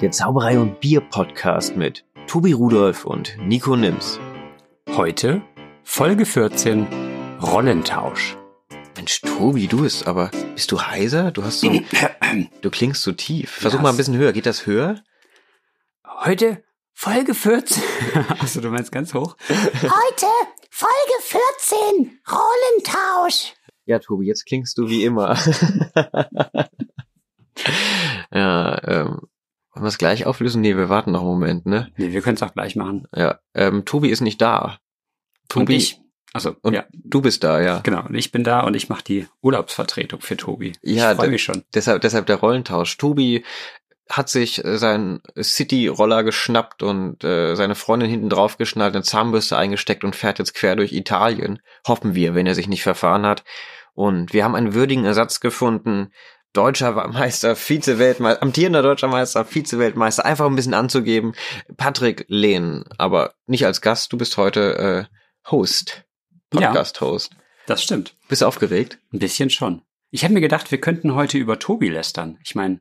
der Zauberei und Bier Podcast mit Tobi Rudolph und Nico Nims. Heute Folge 14 Rollentausch. Mensch, Tobi, du bist aber, bist du heiser? Du hast so, du klingst so tief. Versuch mal ein bisschen höher. Geht das höher? Heute Folge 14. Achso, du meinst ganz hoch? Heute Folge 14 Rollentausch. Ja, Tobi, jetzt klingst du wie immer. ja, ähm, wollen wir es gleich auflösen? Nee, wir warten noch einen Moment, ne? Nee, wir können es auch gleich machen. Ja, ähm, Tobi ist nicht da. Tobi, Und ich. Also, und ja, du bist da, ja. genau. Und ich bin da und ich mache die Urlaubsvertretung für Tobi. Ja, ich freue mich schon. Deshalb, deshalb der Rollentausch. Tobi hat sich äh, seinen City-Roller geschnappt und äh, seine Freundin hinten drauf geschnallt, eine Zahnbürste eingesteckt und fährt jetzt quer durch Italien. Hoffen wir, wenn er sich nicht verfahren hat. Und wir haben einen würdigen Ersatz gefunden. Deutscher Meister, Vize-Weltmeister, amtierender deutscher Meister, Vize-Weltmeister, einfach ein bisschen anzugeben. Patrick Lehn, aber nicht als Gast, du bist heute äh, Host, Ja. Podcast-Host. Das stimmt. Bist du aufgeregt? Ein bisschen schon. Ich habe mir gedacht, wir könnten heute über Tobi lästern. Ich meine,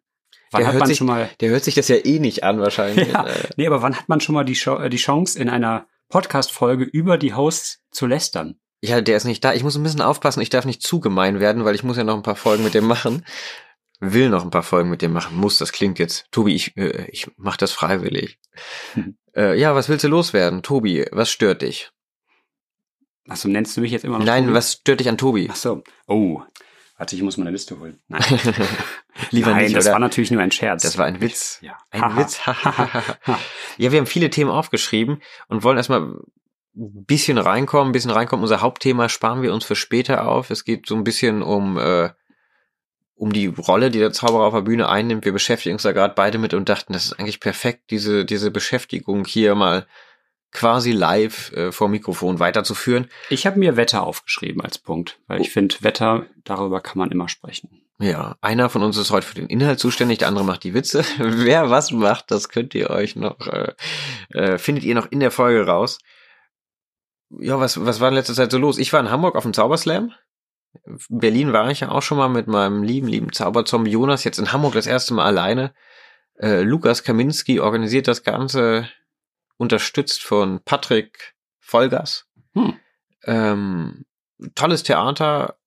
wann Der hat man sich- schon mal Der hört sich das ja eh nicht an wahrscheinlich. Ja, Äh, nee, aber wann hat man schon mal die, Cho- äh, die Chance, in einer Podcast-Folge über die Hosts zu lästern? Ja, der ist nicht da. Ich muss ein bisschen aufpassen. Ich darf nicht zu gemein werden, weil ich muss ja noch ein paar Folgen mit dem machen. Will noch ein paar Folgen mit dem machen. Muss, das klingt jetzt. Tobi, ich, äh, ich mach das freiwillig. Mhm. äh, ja, was willst du loswerden? Tobi, was stört dich? Achso, nennst du mich jetzt immer noch Nein, Tobi? was stört dich an Tobi? Ach so. Oh. Warte, ich muss meine Liste holen. Nein, Lieber Nein nicht, das oder? war natürlich nur ein Scherz. das war ein Witz. Ja. Ein. Witz. ja, wir haben viele Themen aufgeschrieben und wollen erstmal bisschen reinkommen, ein bisschen reinkommen. Unser Hauptthema sparen wir uns für später auf. Es geht so ein bisschen um, äh, um die Rolle, die der Zauberer auf der Bühne einnimmt. Wir beschäftigen uns da gerade beide mit und dachten, das ist eigentlich perfekt, diese, diese Beschäftigung hier mal quasi live äh, vor Mikrofon weiterzuführen. Ich habe mir Wetter aufgeschrieben als Punkt, weil ich finde, Wetter, darüber kann man immer sprechen. Ja, einer von uns ist heute für den Inhalt zuständig, der andere macht die Witze. Wer was macht, das könnt ihr euch noch, äh, äh, findet ihr noch in der Folge raus. Ja, was, was war in letzter Zeit so los? Ich war in Hamburg auf dem Zauberslam. In Berlin war ich ja auch schon mal mit meinem lieben, lieben Zauberzombie Jonas, jetzt in Hamburg das erste Mal alleine. Äh, Lukas Kaminski organisiert das Ganze, unterstützt von Patrick Vollgas. Hm. Ähm, tolles Theater,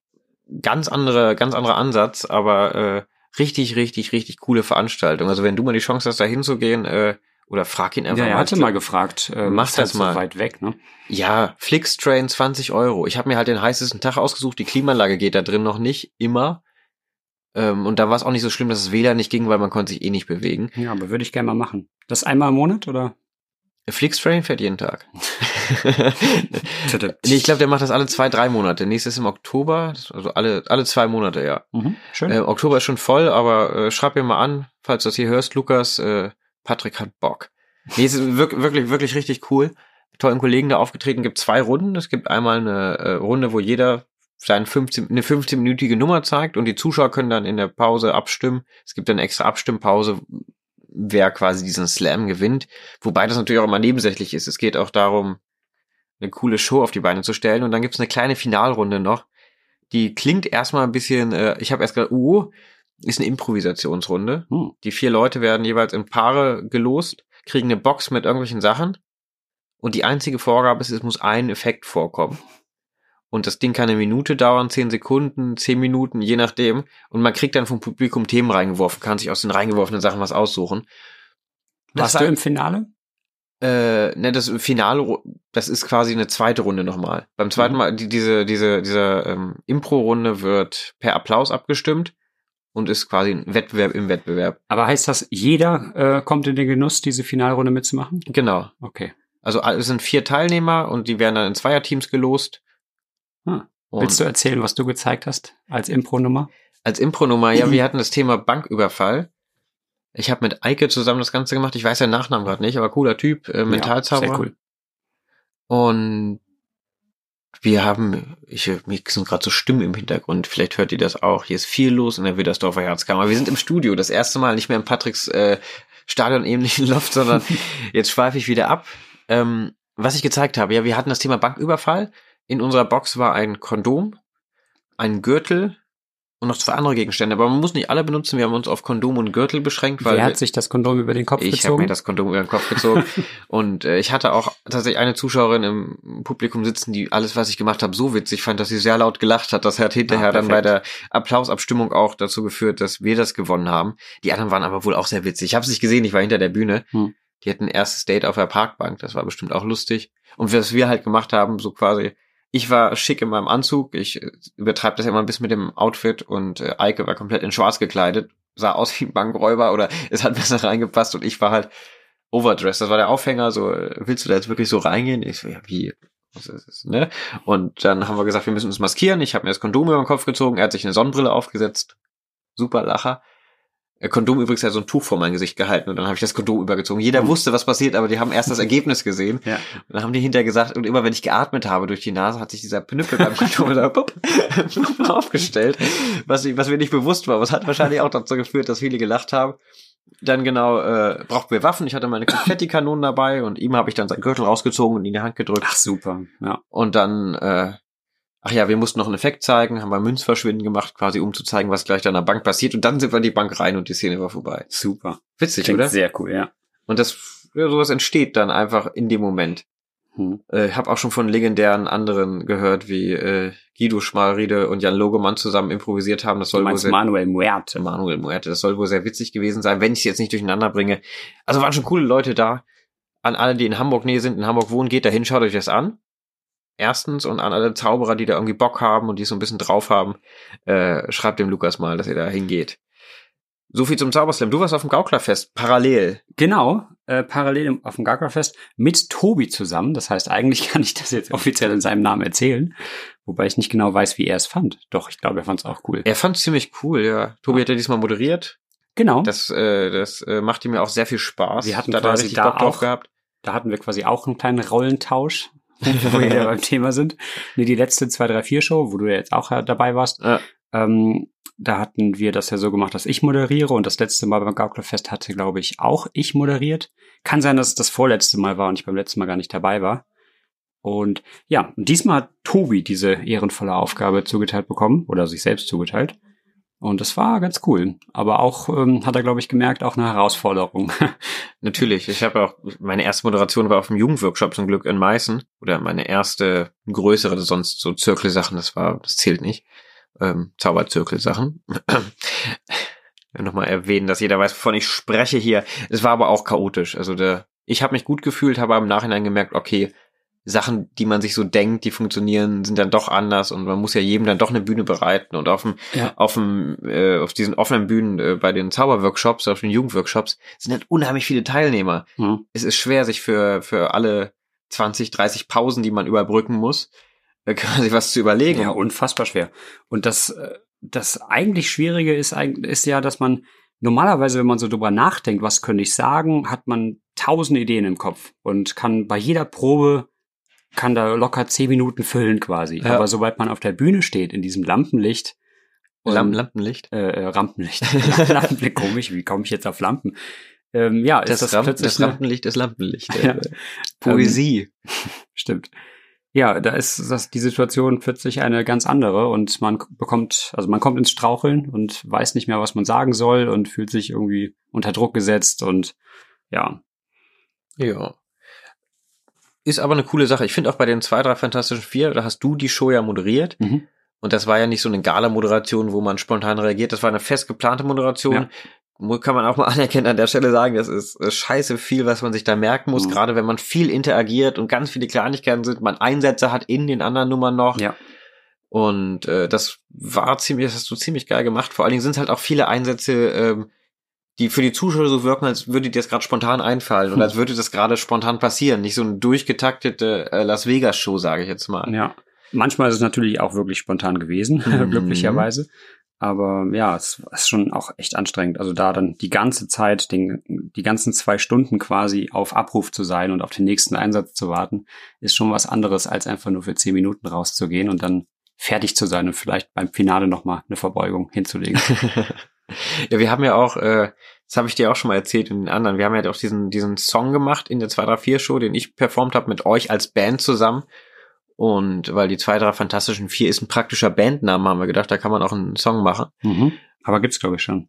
ganz andere, ganz anderer Ansatz, aber äh, richtig, richtig, richtig coole Veranstaltung. Also wenn du mal die Chance hast, da hinzugehen, äh, oder frag ihn einfach Ja, er mal. hatte mal gefragt. Äh, Mach ist das halt mal. So weit weg, ne? Ja, Flixtrain 20 Euro. Ich habe mir halt den heißesten Tag ausgesucht. Die Klimaanlage geht da drin noch nicht, immer. Ähm, und da war es auch nicht so schlimm, dass das WLAN nicht ging, weil man konnte sich eh nicht bewegen. Ja, aber würde ich gerne mal machen. Das einmal im Monat oder? Flixtrain fährt jeden Tag. nee, ich glaube, der macht das alle zwei, drei Monate. Nächstes im Oktober, also alle, alle zwei Monate, ja. Mhm, schön. Äh, Oktober ist schon voll, aber äh, schreib mir mal an, falls du das hier hörst, Lukas. Äh, Patrick hat Bock. Nee, es ist wirklich, wirklich, wirklich richtig cool. Tollen Kollegen da aufgetreten. Gibt zwei Runden. Es gibt einmal eine äh, Runde, wo jeder seine 15, eine 15-minütige Nummer zeigt und die Zuschauer können dann in der Pause abstimmen. Es gibt dann extra Abstimmpause, wer quasi diesen Slam gewinnt. Wobei das natürlich auch immer nebensächlich ist. Es geht auch darum, eine coole Show auf die Beine zu stellen. Und dann gibt's eine kleine Finalrunde noch. Die klingt erstmal ein bisschen, äh, ich habe erst gedacht, uh, ist eine Improvisationsrunde. Hm. Die vier Leute werden jeweils in Paare gelost, kriegen eine Box mit irgendwelchen Sachen. Und die einzige Vorgabe ist, es muss ein Effekt vorkommen. Und das Ding kann eine Minute dauern, zehn Sekunden, zehn Minuten, je nachdem. Und man kriegt dann vom Publikum Themen reingeworfen, kann sich aus den reingeworfenen Sachen was aussuchen. Warst Das du war- im Finale? äh, ne, das Finale, das ist quasi eine zweite Runde nochmal. Beim zweiten Mhm. Mal, die, diese, diese, diese ähm, Impro-Runde wird per Applaus abgestimmt und ist quasi ein Wettbewerb im Wettbewerb. Aber heißt das, jeder äh, kommt in den Genuss, diese Finalrunde mitzumachen? Genau. Okay. Also es sind vier Teilnehmer und die werden dann in Zweierteams gelost. Hm. Willst du erzählen, was du gezeigt hast als Impro-Nummer? als Impro-Nummer, ja, wir hatten das Thema Banküberfall. Ich habe mit Eike zusammen das Ganze gemacht. Ich weiß den Nachnamen gerade nicht, aber cooler Typ, äh, Mentalzauberer. sehr cool. Und wir haben, ich, mir sind gerade so Stimmen im Hintergrund, vielleicht hört ihr das auch. Hier ist viel los in der Widdersdorfer Herzkammer. Wir sind im Studio, das erste Mal nicht mehr in Patricks äh, Stadion-ähnlichen Loft, sondern jetzt schweife ich wieder ab. Ähm, was ich gezeigt habe, ja, wir hatten das Thema Banküberfall. In unserer Box war ein Kondom, ein Gürtel, und noch zwei andere Gegenstände, aber man muss nicht alle benutzen. Wir haben uns auf Kondom und Gürtel beschränkt, weil Wer hat sich das Kondom über den Kopf ich habe gezogen? mir das Kondom über den Kopf gezogen und äh, ich hatte auch tatsächlich eine Zuschauerin im Publikum sitzen, die alles, was ich gemacht habe, so witzig fand, dass sie sehr laut gelacht hat. Das hat hinterher Ah, dann bei der Applausabstimmung auch dazu geführt, dass wir das gewonnen haben. Die anderen waren aber wohl auch sehr witzig. Ich habe es nicht gesehen, ich war hinter der Bühne. Hm. Die hatten ein erstes Date auf der Parkbank, das war bestimmt auch lustig. Und was wir halt gemacht haben, so quasi, ich war schick in meinem Anzug, ich äh, übertreibe das immer ein bisschen mit dem Outfit und äh, Eike war komplett in schwarz gekleidet, sah aus wie ein Bankräuber oder es hat besser reingepasst und ich war halt overdressed. Das war der Aufhänger, so, äh, willst du da jetzt wirklich so reingehen? Ich so, ja, wie? Was ist das, ne? Und dann haben wir gesagt, wir müssen uns maskieren. Ich habe mir das Kondom über den Kopf gezogen, er hat sich eine Sonnenbrille aufgesetzt. Super Lacher. Äh, Kondom übrigens hat so ein Tuch vor mein Gesicht gehalten und dann habe ich das Kondom übergezogen. Jeder Mhm. wusste, was passiert, aber die haben erst das Ergebnis gesehen. Ja. Und dann haben die hinterher gesagt, und immer wenn ich geatmet habe durch die Nase, hat sich dieser Pnüppel beim Kondom da pup, aufgestellt, was, ich, was mir nicht bewusst war. Es hat wahrscheinlich auch dazu geführt, dass viele gelacht haben. Dann genau, äh, brauchten wir Waffen. Ich hatte meine Konfettikanonen dabei und ihm habe ich dann seinen Gürtel rausgezogen und ihn in die Hand gedrückt. Ach super, ja. Und dann, äh, ach ja, wir mussten noch einen Effekt zeigen, haben wir Münzverschwinden gemacht, quasi um zu zeigen, was gleich an der Bank passiert. Und dann sind wir in die Bank rein und die Szene war vorbei. Super. Witzig, Klingt oder? sehr cool, ja. Und das, ja, sowas entsteht dann einfach in dem Moment. Hm. Äh, habe auch schon von legendären anderen gehört, wie äh, Guido Schmalriede und Jan Logemann zusammen improvisiert haben. Das soll wohl sehr, Manuel Muerte. Manuel Muerte, das soll wohl sehr witzig gewesen sein, wenn ich es jetzt nicht durcheinander bringe. Also waren schon coole Leute da. An alle, die in Hamburg Nähe sind, in Hamburg wohnen, geht dahin, schaut euch das an. Erstens und an alle Zauberer, die da irgendwie Bock haben und die so ein bisschen drauf haben, äh, schreibt dem Lukas mal, dass ihr da hingeht. So viel zum Zauberslam. Du warst auf dem Gauklerfest, parallel. Genau, äh, parallel im- auf dem Gaga-Fest mit Tobi zusammen. Das heißt, eigentlich kann ich das jetzt offiziell in seinem Namen erzählen. Wobei ich nicht genau weiß, wie er es fand. Doch, ich glaube, er fand es auch cool. Er fand ziemlich cool, ja. Tobi hat ja diesmal moderiert. Genau, Das, äh, das äh, macht ihm ja auch sehr viel Spaß. Wir hatten da quasi da Bock drauf auch- gehabt. da hatten wir quasi auch einen kleinen Rollentausch, wo wir wieder beim Thema sind. Nee, die letzte 2, 3, 4 Show, wo du ja jetzt auch dabei warst, Ja. ähm, da hatten wir das ja so gemacht, dass ich moderiere und das letzte Mal beim Gauklerfest hatte, glaube ich, auch ich moderiert. Kann sein, dass es das vorletzte Mal war und ich beim letzten Mal gar nicht dabei war. Und ja, diesmal hat Tobi diese ehrenvolle Aufgabe zugeteilt bekommen oder sich selbst zugeteilt. Und das war ganz cool. Aber auch, ähm, hat er, glaube ich, gemerkt, auch eine Herausforderung. Natürlich. Ich habe auch, meine erste Moderation war auf dem Jugendworkshop zum Glück in Meißen. Oder meine erste größere, sonst so Zirkelsachen, das war, das zählt nicht. Ähm, Zauberzirkelsachen. Nochmal erwähnen, dass jeder weiß, wovon ich spreche hier. Es war aber auch chaotisch. Also der, ich habe mich gut gefühlt, habe im Nachhinein gemerkt, okay, Sachen, die man sich so denkt, die funktionieren, sind dann doch anders und man muss ja jedem dann doch eine Bühne bereiten und auf dem, Ja. auf dem, äh, auf diesen offenen Bühnen äh, bei den Zauberworkshops, auf den Jugendworkshops sind halt unheimlich viele Teilnehmer. Hm. Es ist schwer, sich für für alle 20, 30 Pausen, die man überbrücken muss, äh, quasi was zu überlegen. Ja, unfassbar schwer. Und das, äh, das eigentlich Schwierige ist, eig- ist ja, dass man normalerweise, wenn man so drüber nachdenkt, was könnte ich sagen, hat man tausend Ideen im Kopf und kann bei jeder Probe kann da locker zehn Minuten füllen quasi. Ja. Aber sobald man auf der Bühne steht, in diesem Lampenlicht, und- Lam Lampenlicht. äh, äh, Rampenlicht, Lampenlicht, komisch, wie komme ich jetzt auf Lampen? Ähm, ja, ist Das, das, Ram plötzlich das Rampenlicht ist Lampenlicht. Ja. Äh, Poesie. Stimmt. Ja, da ist das, die Situation plötzlich eine ganz andere und man bekommt, also man kommt ins Straucheln und weiß nicht mehr, was man sagen soll und fühlt sich irgendwie unter Druck gesetzt und ja, Ja. Ist aber eine coole Sache. Ich finde auch bei den zwei, drei Fantastischen Vier, da hast du die Show ja moderiert. Mhm. Und das war ja nicht so eine Gala-Moderation, wo man spontan reagiert. Das war eine fest geplante Moderation. Ja. Kann man auch mal anerkennen an der Stelle sagen, das ist äh, scheiße viel, was man sich da merken muss, Mhm. gerade wenn man viel interagiert und ganz viele Kleinigkeiten sind, man Einsätze hat in den anderen Nummern noch. ja, Und äh, das war ziemlich, das hast du ziemlich geil gemacht. Vor allen Dingen sind es halt auch viele Einsätze, ähm, die für die Zuschauer so wirken, als würde dir das gerade spontan einfallen und als würde das gerade spontan passieren. Nicht so eine durchgetaktete äh, Las Vegas Show, sage ich jetzt mal. ja. Manchmal ist es natürlich auch wirklich spontan gewesen, Mhm. glücklicherweise. Aber ja, es ist schon auch echt anstrengend. Also da dann die ganze Zeit, den, die ganzen zwei Stunden quasi auf Abruf zu sein und auf den nächsten Einsatz zu warten, ist schon was anderes, als einfach nur für zehn Minuten rauszugehen und dann fertig zu sein und vielleicht beim Finale nochmal eine Verbeugung hinzulegen. ja, wir haben ja auch, äh, das habe ich dir auch schon mal erzählt in den anderen, wir haben ja auch diesen, diesen Song gemacht in der 234 Show, den ich performt habe mit euch als Band zusammen. Und weil die zwei, drei Fantastischen Vier ist ein praktischer Bandname, haben wir gedacht, da kann man auch einen Song machen. Mhm. Aber gibt's, glaube ich, schon.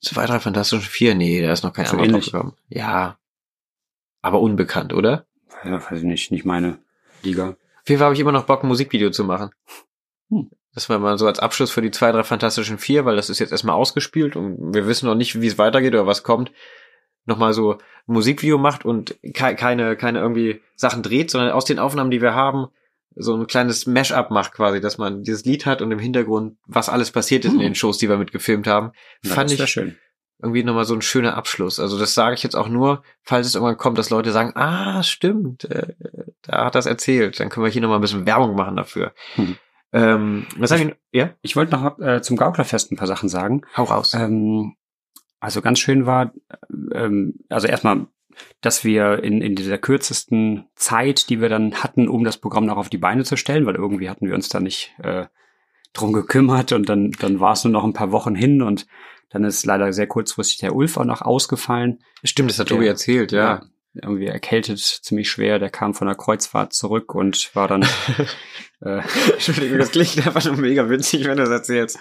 Zwei, drei Fantastischen Vier, nee, da ist noch kein So anderer ähnlich. drauf gekommen. Ja. Aber unbekannt, oder? Ja, weiß ich nicht, nicht meine Liga. Auf jeden Fall habe ich immer noch Bock, ein Musikvideo zu machen. Hm. Das war mal so als Abschluss für die zwei, drei Fantastischen Vier, weil das ist jetzt erstmal ausgespielt und wir wissen noch nicht, wie es weitergeht oder was kommt. Nochmal so ein Musikvideo macht und ke keine, keine irgendwie Sachen dreht, sondern aus den Aufnahmen, die wir haben, so ein kleines Mash-up macht quasi, dass man dieses Lied hat und im Hintergrund, was alles passiert ist in Hm. den Shows, die wir mitgefilmt haben. Ja, Fand ich schön. irgendwie nochmal so ein schöner Abschluss. Also das sage ich jetzt auch nur, falls es irgendwann kommt, dass Leute sagen, ah, stimmt, äh, da hat das erzählt. Dann können wir hier nochmal ein bisschen Werbung machen dafür. Hm. Ähm, was hab ich, ja? Ich wollte noch äh, zum Gauklerfest ein paar Sachen sagen. Hau raus. Ähm, also ganz schön war, ähm, also erstmal, dass wir in, in dieser kürzesten Zeit, die wir dann hatten, um das Programm noch auf die Beine zu stellen, weil irgendwie hatten wir uns da nicht äh, drum gekümmert und dann, dann war es nur noch ein paar Wochen hin und dann ist leider sehr kurzfristig der Ulf auch noch ausgefallen. Stimmt, das hat Tobi erzählt, ja. Irgendwie erkältet, ziemlich schwer. Der kam von der Kreuzfahrt zurück und war dann äh, Entschuldigung, das klingt einfach nur mega witzig, wenn du das erzählst.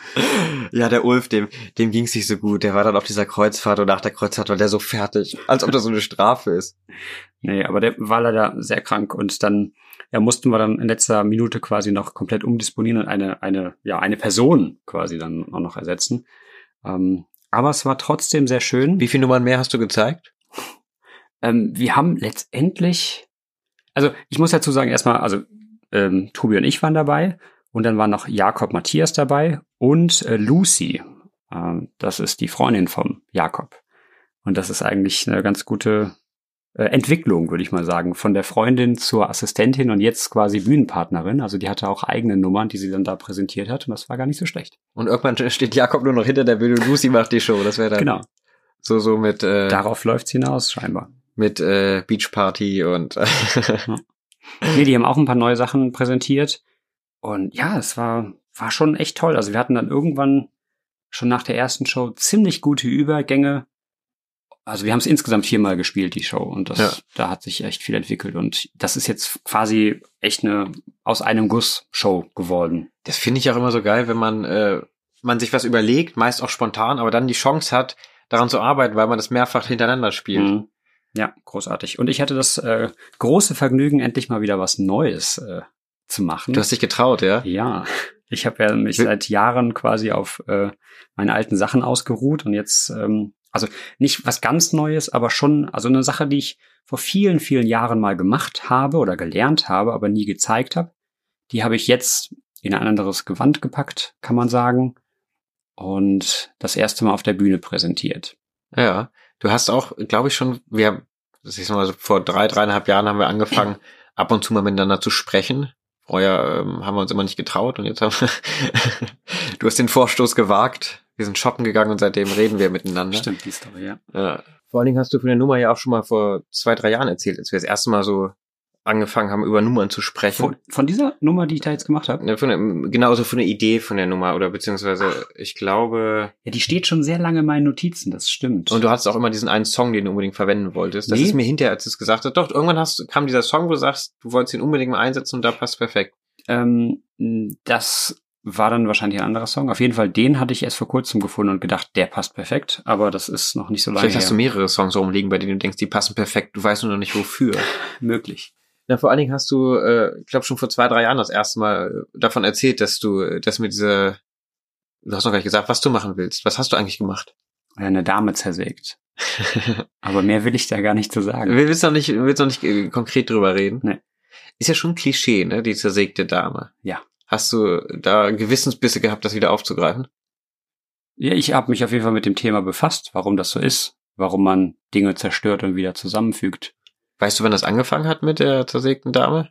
Ja, der Ulf, dem, dem ging's nicht so gut. Der war dann auf dieser Kreuzfahrt und nach der Kreuzfahrt war der so fertig, als ob das so eine Strafe ist. Nee, aber der war leider sehr krank und dann ja, mussten wir dann in letzter Minute quasi noch komplett umdisponieren und eine, eine, ja, eine Person quasi dann auch noch ersetzen. Ähm, aber es war trotzdem sehr schön. Wie viele Nummern mehr hast du gezeigt? Ähm, wir haben letztendlich, also ich muss dazu sagen, erstmal, also ähm, Tobi und ich waren dabei und dann waren noch Jakob Matthias dabei und äh, Lucy. Ähm, das ist die Freundin vom Jakob. Und das ist eigentlich eine ganz gute äh, Entwicklung, würde ich mal sagen, von der Freundin zur Assistentin und jetzt quasi Bühnenpartnerin. Also die hatte auch eigene Nummern, die sie dann da präsentiert hat und das war gar nicht so schlecht. Und irgendwann steht Jakob nur noch hinter der Bühne und Lucy macht die Show. Das wäre dann Genau. so, so mit, äh, Darauf läuft's hinaus, scheinbar. Mit äh, Beachparty und Nee, die haben auch ein paar neue Sachen präsentiert. Und ja, es war, war schon echt toll. Also wir hatten dann irgendwann schon nach der ersten Show ziemlich gute Übergänge. Also wir haben es insgesamt viermal gespielt, die Show. Und das, Ja. da hat sich echt viel entwickelt. Und das ist jetzt quasi echt eine aus einem Guss Show geworden. Das finde ich auch immer so geil, wenn man, äh, man sich was überlegt, meist auch spontan, aber dann die Chance hat, daran zu arbeiten, weil man das mehrfach hintereinander spielt. Mhm. Ja, großartig. Und ich hatte das äh, große Vergnügen, endlich mal wieder was Neues äh, zu machen. Du hast dich getraut, ja? Ja, ich habe ja mich seit Jahren quasi auf äh, meine alten Sachen ausgeruht und jetzt, ähm, also nicht was ganz Neues, aber schon, also eine Sache, die ich vor vielen, vielen Jahren mal gemacht habe oder gelernt habe, aber nie gezeigt habe, die habe ich jetzt in ein anderes Gewand gepackt, kann man sagen, und das erste Mal auf der Bühne präsentiert. Ja. Du hast auch, glaube ich, schon, wir haben, das ist mal so, vor drei, dreieinhalb Jahren haben wir angefangen, ab und zu mal miteinander zu sprechen. Vorher ähm, haben wir uns immer nicht getraut und jetzt haben wir, du hast den Vorstoß gewagt. Wir sind shoppen gegangen und seitdem reden wir miteinander. Stimmt, die Story, ja. Ja. Vor allen Dingen hast du von der Nummer ja auch schon mal vor zwei, drei Jahren erzählt, als wir das erste Mal so angefangen haben, über Nummern zu sprechen. Von, von dieser Nummer, die ich da jetzt gemacht habe, Ja, von der, genauso von der Idee von der Nummer oder beziehungsweise ich glaube ja, die steht schon sehr lange in meinen Notizen, das stimmt. und du hattest auch immer diesen einen Song, den du unbedingt verwenden wolltest. Das Nee. ist mir hinterher, als du es gesagt hast, doch irgendwann hast kam dieser Song, wo du sagst, du wolltest ihn unbedingt mal einsetzen und da passt perfekt. Ähm, das war dann wahrscheinlich ein anderer Song. Auf jeden Fall, den hatte ich erst vor kurzem gefunden und gedacht, der passt perfekt, aber das ist noch nicht so lange Vielleicht hast her. du mehrere Songs rumliegen, bei denen du denkst, die passen perfekt. Du weißt nur noch nicht wofür. möglich. Na, vor allen Dingen hast du, äh, ich glaube schon vor zwei, drei Jahren das erste Mal äh, davon erzählt, dass du, äh, dass mit dieser, du hast noch gar nicht gesagt, was du machen willst. Was hast du eigentlich gemacht? Eine Dame zersägt. Aber mehr will ich da gar nicht zu sagen. Wir willst noch nicht, willst noch nicht äh, konkret drüber reden. Nee. Ist ja schon ein Klischee, ne, die zersägte Dame. Ja. Hast du da Gewissensbisse gehabt, das wieder aufzugreifen? Ja, ich habe mich auf jeden Fall mit dem Thema befasst, warum das so ist, warum man Dinge zerstört und wieder zusammenfügt. Weißt du, wann das angefangen hat mit der zersägten Dame?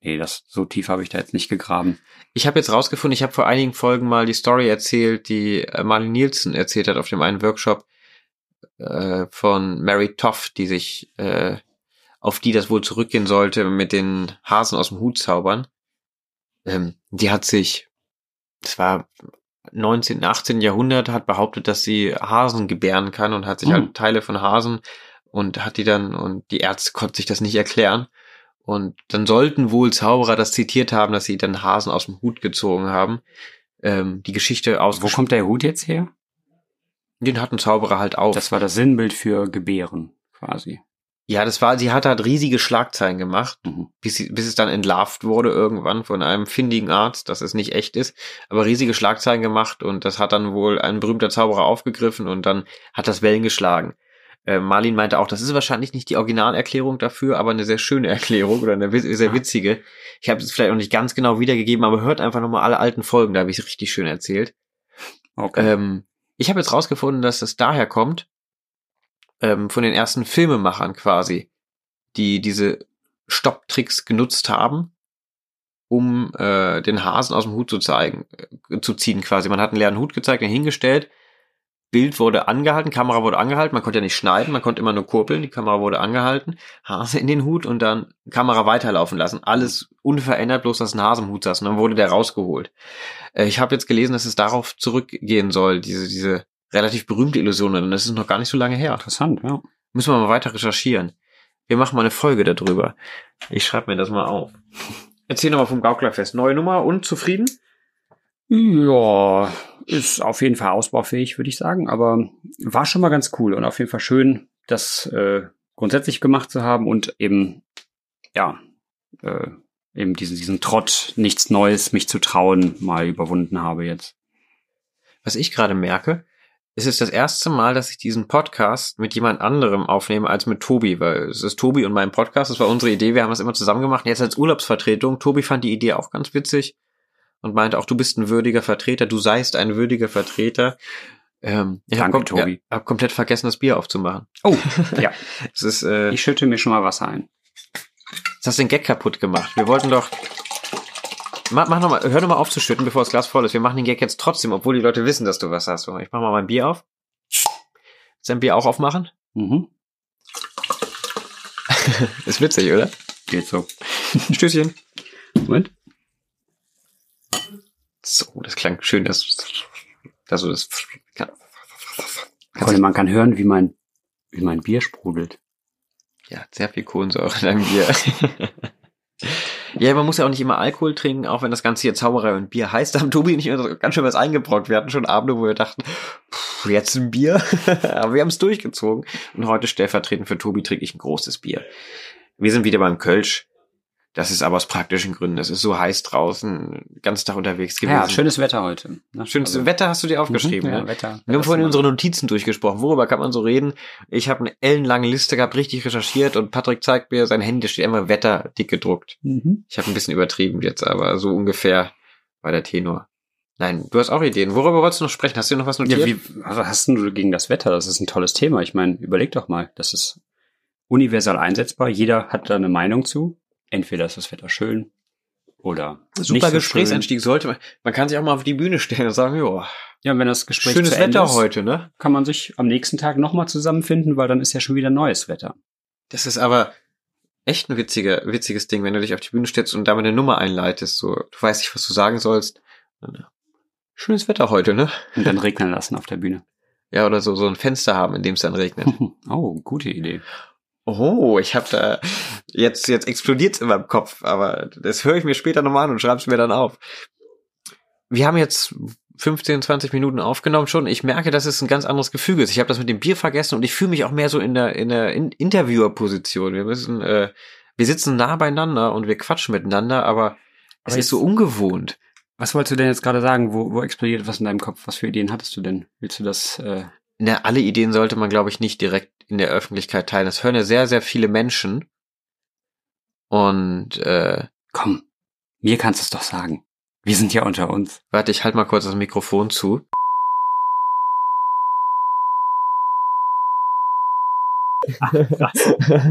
Nee, das so tief habe ich da jetzt nicht gegraben. Ich habe jetzt rausgefunden, ich habe vor einigen Folgen mal die Story erzählt, die äh, Marlene Nielsen erzählt hat auf dem einen Workshop äh, von Mary Toff, die sich äh, auf die das wohl zurückgehen sollte mit den Hasen aus dem Hut zaubern. Ähm, die hat sich, das war 19., 18. Jahrhundert, hat behauptet, dass sie Hasen gebären kann und hat sich Hm. halt Teile von Hasen und hat die dann, und die Ärzte konnten sich das nicht erklären Und dann sollten wohl Zauberer das zitiert haben, dass sie dann Hasen aus dem Hut gezogen haben. Ähm, die Geschichte aus. Wo kommt der Hut jetzt her? Den hat ein Zauberer halt auf. Das war das Sinnbild für Gebären, quasi. ja, das war, sie hat halt riesige Schlagzeilen gemacht, Mhm. bis, sie, bis es dann entlarvt wurde irgendwann von einem findigen Arzt, dass es nicht echt ist, aber riesige Schlagzeilen gemacht und das hat dann wohl ein berühmter Zauberer aufgegriffen und dann hat das Wellen geschlagen. Äh, Marlin meinte auch, das ist wahrscheinlich nicht die Originalerklärung dafür, aber eine sehr schöne Erklärung oder eine sehr witzige. Ich habe es vielleicht auch nicht ganz genau wiedergegeben, aber hört einfach nochmal alle alten Folgen, da habe ich es richtig schön erzählt. Okay. Ähm, ich habe jetzt rausgefunden, dass es daher kommt, ähm, von den ersten Filmemachern quasi, die diese Stopptricks genutzt haben, um äh, den Hasen aus dem Hut zu zeigen, äh, zu ziehen quasi. Man hat einen leeren Hut gezeigt, den hingestellt, Bild wurde angehalten, Kamera wurde angehalten, man konnte ja nicht schneiden, man konnte immer nur kurbeln, die Kamera wurde angehalten, Hase in den Hut und dann Kamera weiterlaufen lassen. Alles unverändert, bloß dass ein Hase im Hut saß und dann wurde der rausgeholt. Äh, ich habe jetzt gelesen, dass es darauf zurückgehen soll, diese, diese relativ berühmte Illusion, und das ist noch gar nicht so lange her. Interessant, ja. Müssen wir mal weiter recherchieren. Wir machen mal eine Folge darüber. Ich schreibe mir das mal auf. Erzähl nochmal vom Gauklerfest. Neue Nummer und zufrieden? Ja, ist auf jeden Fall ausbaufähig, würde ich sagen, aber war schon mal ganz cool und auf jeden Fall schön, das äh, grundsätzlich gemacht zu haben und eben, ja, äh, eben diesen, diesen Trott, nichts Neues, mich zu trauen, mal überwunden habe jetzt. Was ich gerade merke, es ist das erste Mal, dass ich diesen Podcast mit jemand anderem aufnehme als mit Tobi, weil es ist Tobi und mein Podcast, das war unsere Idee, wir haben das immer zusammen gemacht. Jetzt als Urlaubsvertretung, Tobi fand die Idee auch ganz witzig und meinte auch, du bist ein würdiger Vertreter, du seist ein würdiger Vertreter. Ähm, ich habe kom Tobi. Ja, hab komplett vergessen, das Bier aufzumachen. Oh, ja, Es ist, äh, ich schütte mir schon mal Wasser ein. Jetzt hast du den Gag kaputt gemacht. Wir wollten doch. Mach, mach noch mal, hör noch mal auf zu schütten, bevor das Glas voll ist. Wir machen den Gag jetzt trotzdem, obwohl die Leute wissen, dass du was hast. Ich mach mal mein Bier auf. Dein Bier auch aufmachen? Mhm. Ist witzig, oder? Geht so. Stößchen. Moment. So, das klang schön, dass, dass du das. Freunde, man kann hören, wie mein, wie mein Bier sprudelt. Ja, sehr viel Kohlensäure in deinem Bier. ja, man muss ja auch nicht immer Alkohol trinken, auch wenn das Ganze hier Zauberei und Bier heißt. Da haben Tobi ich uns ganz schön was eingebrockt. Wir hatten schon Abende, wo wir dachten, pff, jetzt ein Bier. Aber wir haben es durchgezogen. Und heute stellvertretend für Tobi trinke ich ein großes Bier. Wir sind wieder beim Kölsch. Das ist aber aus praktischen Gründen. Es ist so heiß draußen, ganzen Tag unterwegs gewesen. Ja, schönes Wetter heute. ne? Schönes Also- Wetter hast du dir aufgeschrieben, Mhm, ja, ne? Wetter. Wir haben vorhin unsere Notizen durchgesprochen. Worüber kann man so reden? Ich habe eine ellenlange Liste gehabt, richtig recherchiert und Patrick zeigt mir sein Handy, steht immer Wetter dick gedruckt. Mhm. Ich habe ein bisschen übertrieben jetzt, aber so ungefähr war der Tenor. Nein, du hast auch Ideen. Worüber wolltest du noch sprechen? Hast du noch was notiert? Ja, wie, was hast du gegen das Wetter? Das ist ein tolles Thema. Ich meine, überleg doch mal. Das ist universal einsetzbar. Jeder hat da eine Meinung zu. Entweder ist das Wetter schön oder Super so Gesprächseinstieg sollte man. Man kann sich auch mal auf die Bühne stellen und sagen, ja, Schön. Ja, wenn das Gespräch schönes Wetter ist, heute, ne? kann man sich am nächsten Tag nochmal zusammenfinden, weil dann ist ja schon wieder neues Wetter. Das ist aber echt ein witziger, witziges Ding, wenn du dich auf die Bühne stellst und damit eine Nummer einleitest. So, du weißt nicht, was du sagen sollst. Schönes Wetter heute, ne? Und dann regnen lassen auf der Bühne. Ja, oder so, so ein Fenster haben, in dem es dann regnet. Oh, gute Idee. Oh, ich habe da jetzt jetzt explodiert's in meinem Kopf, aber das höre ich mir später nochmal an und schreib's mir dann auf. Wir haben jetzt 15, 20 Minuten aufgenommen schon. Ich merke, dass es ein ganz anderes Gefüge ist. Ich habe das mit dem Bier vergessen und ich fühle mich auch mehr so in der in der in Interviewer-Position. Wir müssen, äh, wir sitzen nah beieinander und wir quatschen miteinander, aber es Aber ist so ungewohnt. Was wolltest du denn jetzt gerade sagen? Wo, wo explodiert was in deinem Kopf? Was für Ideen hattest du denn? Willst du das? Äh, Na, alle Ideen sollte man, glaube ich, nicht direkt in der Öffentlichkeit teilen. Das hören ja sehr, sehr viele Menschen. Und äh, komm, mir kannst du es doch sagen. Wir sind ja unter uns. Warte, ich halt mal kurz das Mikrofon zu.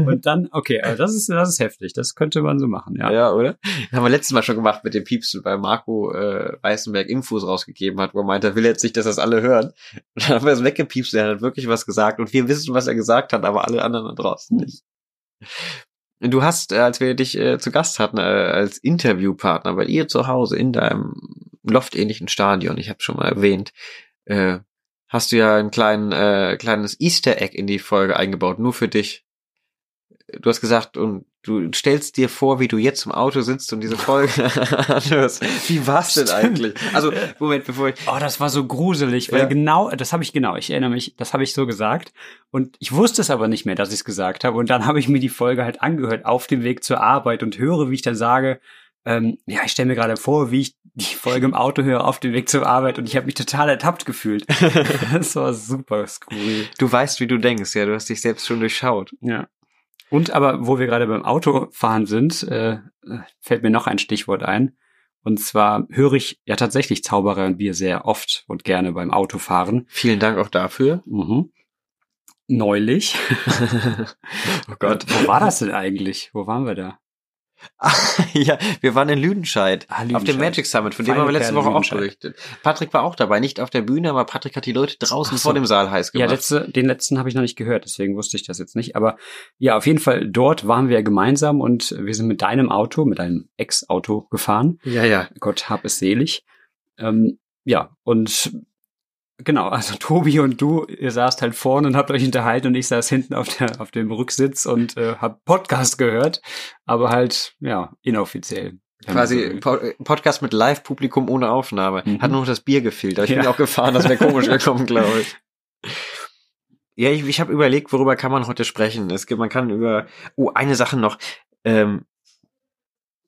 Und dann, okay, also das ist das ist heftig. Das könnte man so machen, ja. Ja, oder? Das haben wir letztes Mal schon gemacht mit dem Piepsen, weil Marco äh, Weißenberg Infos rausgegeben hat, wo er meinte, er will jetzt nicht, dass das alle hören. Und dann haben wir es weggepiepst, er hat wirklich was gesagt und wir wissen, was er gesagt hat, aber alle anderen da draußen nicht. Du hast, äh, als wir dich äh, zu Gast hatten, äh, als Interviewpartner bei ihr zu Hause in deinem loftähnlichen Stadion, ich habe schon mal erwähnt, äh, hast du ja ein kleinen, äh, kleines Easter Egg in die Folge eingebaut, nur für dich. Du hast gesagt, und Du stellst dir vor, wie du jetzt im Auto sitzt und diese Folge anhörst. Wie war's denn eigentlich? Also, Moment, bevor ich. Oh, das war so gruselig, weil Ja. genau, das habe ich genau, ich erinnere mich, das habe ich so gesagt und ich wusste es aber nicht mehr, dass ich es gesagt habe und dann habe ich mir die Folge halt angehört auf dem Weg zur Arbeit und höre, wie ich dann sage, ähm, ja, ich stelle mir gerade vor, wie ich die Folge im Auto höre auf dem Weg zur Arbeit und ich habe mich total ertappt gefühlt. das war super skurril. Du weißt, wie du denkst, ja, du hast dich selbst schon durchschaut. Ja. Und aber, wo wir gerade beim Autofahren sind, äh, fällt mir noch ein Stichwort ein. Und zwar höre ich ja tatsächlich Zauberer und Bier sehr oft und gerne beim Autofahren. Vielen Dank auch dafür. Mhm. Neulich. oh Gott. Wo war das denn eigentlich? Wo waren wir da? ja, wir waren in Lüdenscheid, Ah, auf dem Lüdenscheid. Magic Summit, von dem Feine haben wir letzte Woche auch Lüdenscheid. berichtet. Patrick war auch dabei, nicht auf der Bühne, aber Patrick hat die Leute draußen so. vor dem Saal heiß Ja, gemacht. letzte, den letzten habe ich noch nicht gehört, deswegen wusste ich das jetzt nicht. Aber ja, auf jeden Fall, dort waren wir gemeinsam und wir sind mit deinem Auto, mit deinem Ex-Auto gefahren. ja, ja. Gott hab es selig. Ähm, ja, und genau, also Tobi und du, ihr saßt halt vorne und habt euch unterhalten und ich saß hinten auf, der, auf dem Rücksitz und äh, hab Podcast gehört, aber halt, ja, inoffiziell. Quasi po Podcast mit Live-Publikum ohne Aufnahme. Mhm. Hat nur noch das Bier gefehlt. Aber ich bin Ja. auch gefahren, das wäre komisch gekommen, glaube ich. Ja, ich, ich habe überlegt, worüber kann man heute sprechen. Es gibt, man kann über. Oh, eine Sache noch. Ähm,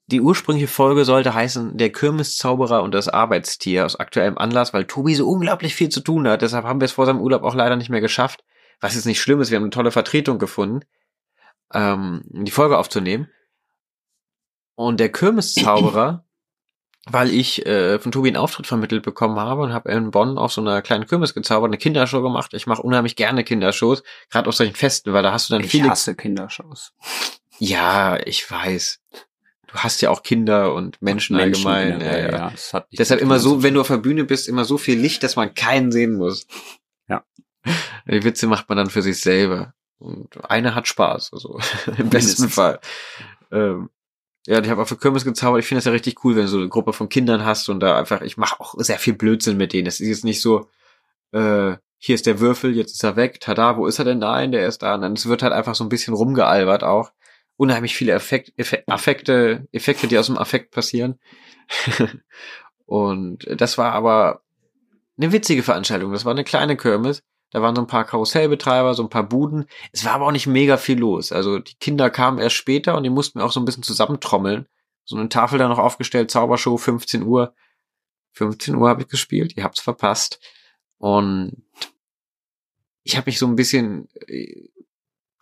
die ursprüngliche Folge sollte heißen Der Kirmeszauberer und das Arbeitstier aus aktuellem Anlass, weil Tobi so unglaublich viel zu tun hat. Deshalb haben wir es vor seinem Urlaub auch leider nicht mehr geschafft. Was jetzt nicht schlimm ist, wir haben eine tolle Vertretung gefunden, ähm, die Folge aufzunehmen. Und der Kirmeszauberer, weil ich äh, von Tobi einen Auftritt vermittelt bekommen habe und habe in Bonn auf so einer kleinen Kirmes gezaubert, eine Kindershow gemacht. Ich mache unheimlich gerne Kindershows, gerade auf solchen Festen, weil da hast du dann Ich viele. hasse Kindershows. Ja, ich weiß. Hast ja auch Kinder und Menschen, allgemein. generell, ja, ja. es hat Deshalb immer so, wenn du auf der Bühne bist, immer so viel Licht, dass man keinen sehen muss. Ja. Die Witze macht man dann für sich selber. Und eine hat Spaß, also im besten. Fall. Ähm, ja, ich habe auf der Kirmes gezaubert. Ich finde das ja richtig cool, wenn du so eine Gruppe von Kindern hast und da einfach, ich mache auch sehr viel Blödsinn mit denen. Es ist jetzt nicht so, äh, hier ist der Würfel, jetzt ist er weg, tada, wo ist er denn? Nein, der ist da. Und dann es wird halt einfach so ein bisschen rumgealbert auch. Unheimlich viele Effekt, Effek- Affekte, Effekte, die aus dem Affekt passieren. und das war aber eine witzige Veranstaltung. Das war eine kleine Kirmes. Da waren so ein paar Karussellbetreiber, so ein paar Buden. Es war aber auch nicht mega viel los. Also die Kinder kamen erst später und die mussten auch so ein bisschen zusammentrommeln. So eine Tafel da noch aufgestellt, Zaubershow, 15 Uhr. 15 Uhr habe ich gespielt, ihr habt's verpasst. Und ich habe mich so ein bisschen äh,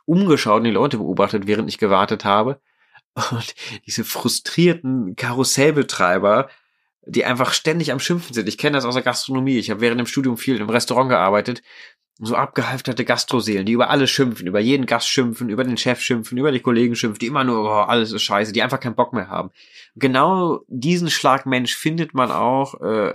umgeschaut und die Leute beobachtet, während ich gewartet habe. Und diese frustrierten Karussellbetreiber, die einfach ständig am Schimpfen sind. Ich kenne das aus der Gastronomie. Ich habe während dem Studium viel im Restaurant gearbeitet. So abgehalfterte Gastroseelen, die über alles schimpfen, über jeden Gast schimpfen, über den Chef schimpfen, über die Kollegen schimpfen, die immer nur, oh, alles ist scheiße, die einfach keinen Bock mehr haben. Genau diesen Schlag Mensch findet man auch äh,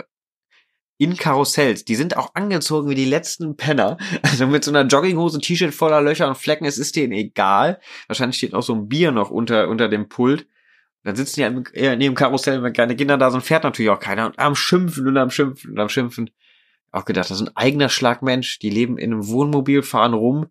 in Karussells. Die sind auch angezogen wie die letzten Penner. Also mit so einer Jogginghose, T-Shirt voller Löcher und Flecken, es ist denen egal. Wahrscheinlich steht auch so ein Bier noch unter, unter dem Pult. Dann sitzen die am- eher neben Karussell, wenn kleine Kinder da sind, fährt natürlich auch keiner. Und am Schimpfen und am Schimpfen und am Schimpfen. Auch gedacht, das ist ein eigener Schlag Mensch. Die leben in einem Wohnmobil, fahren rum.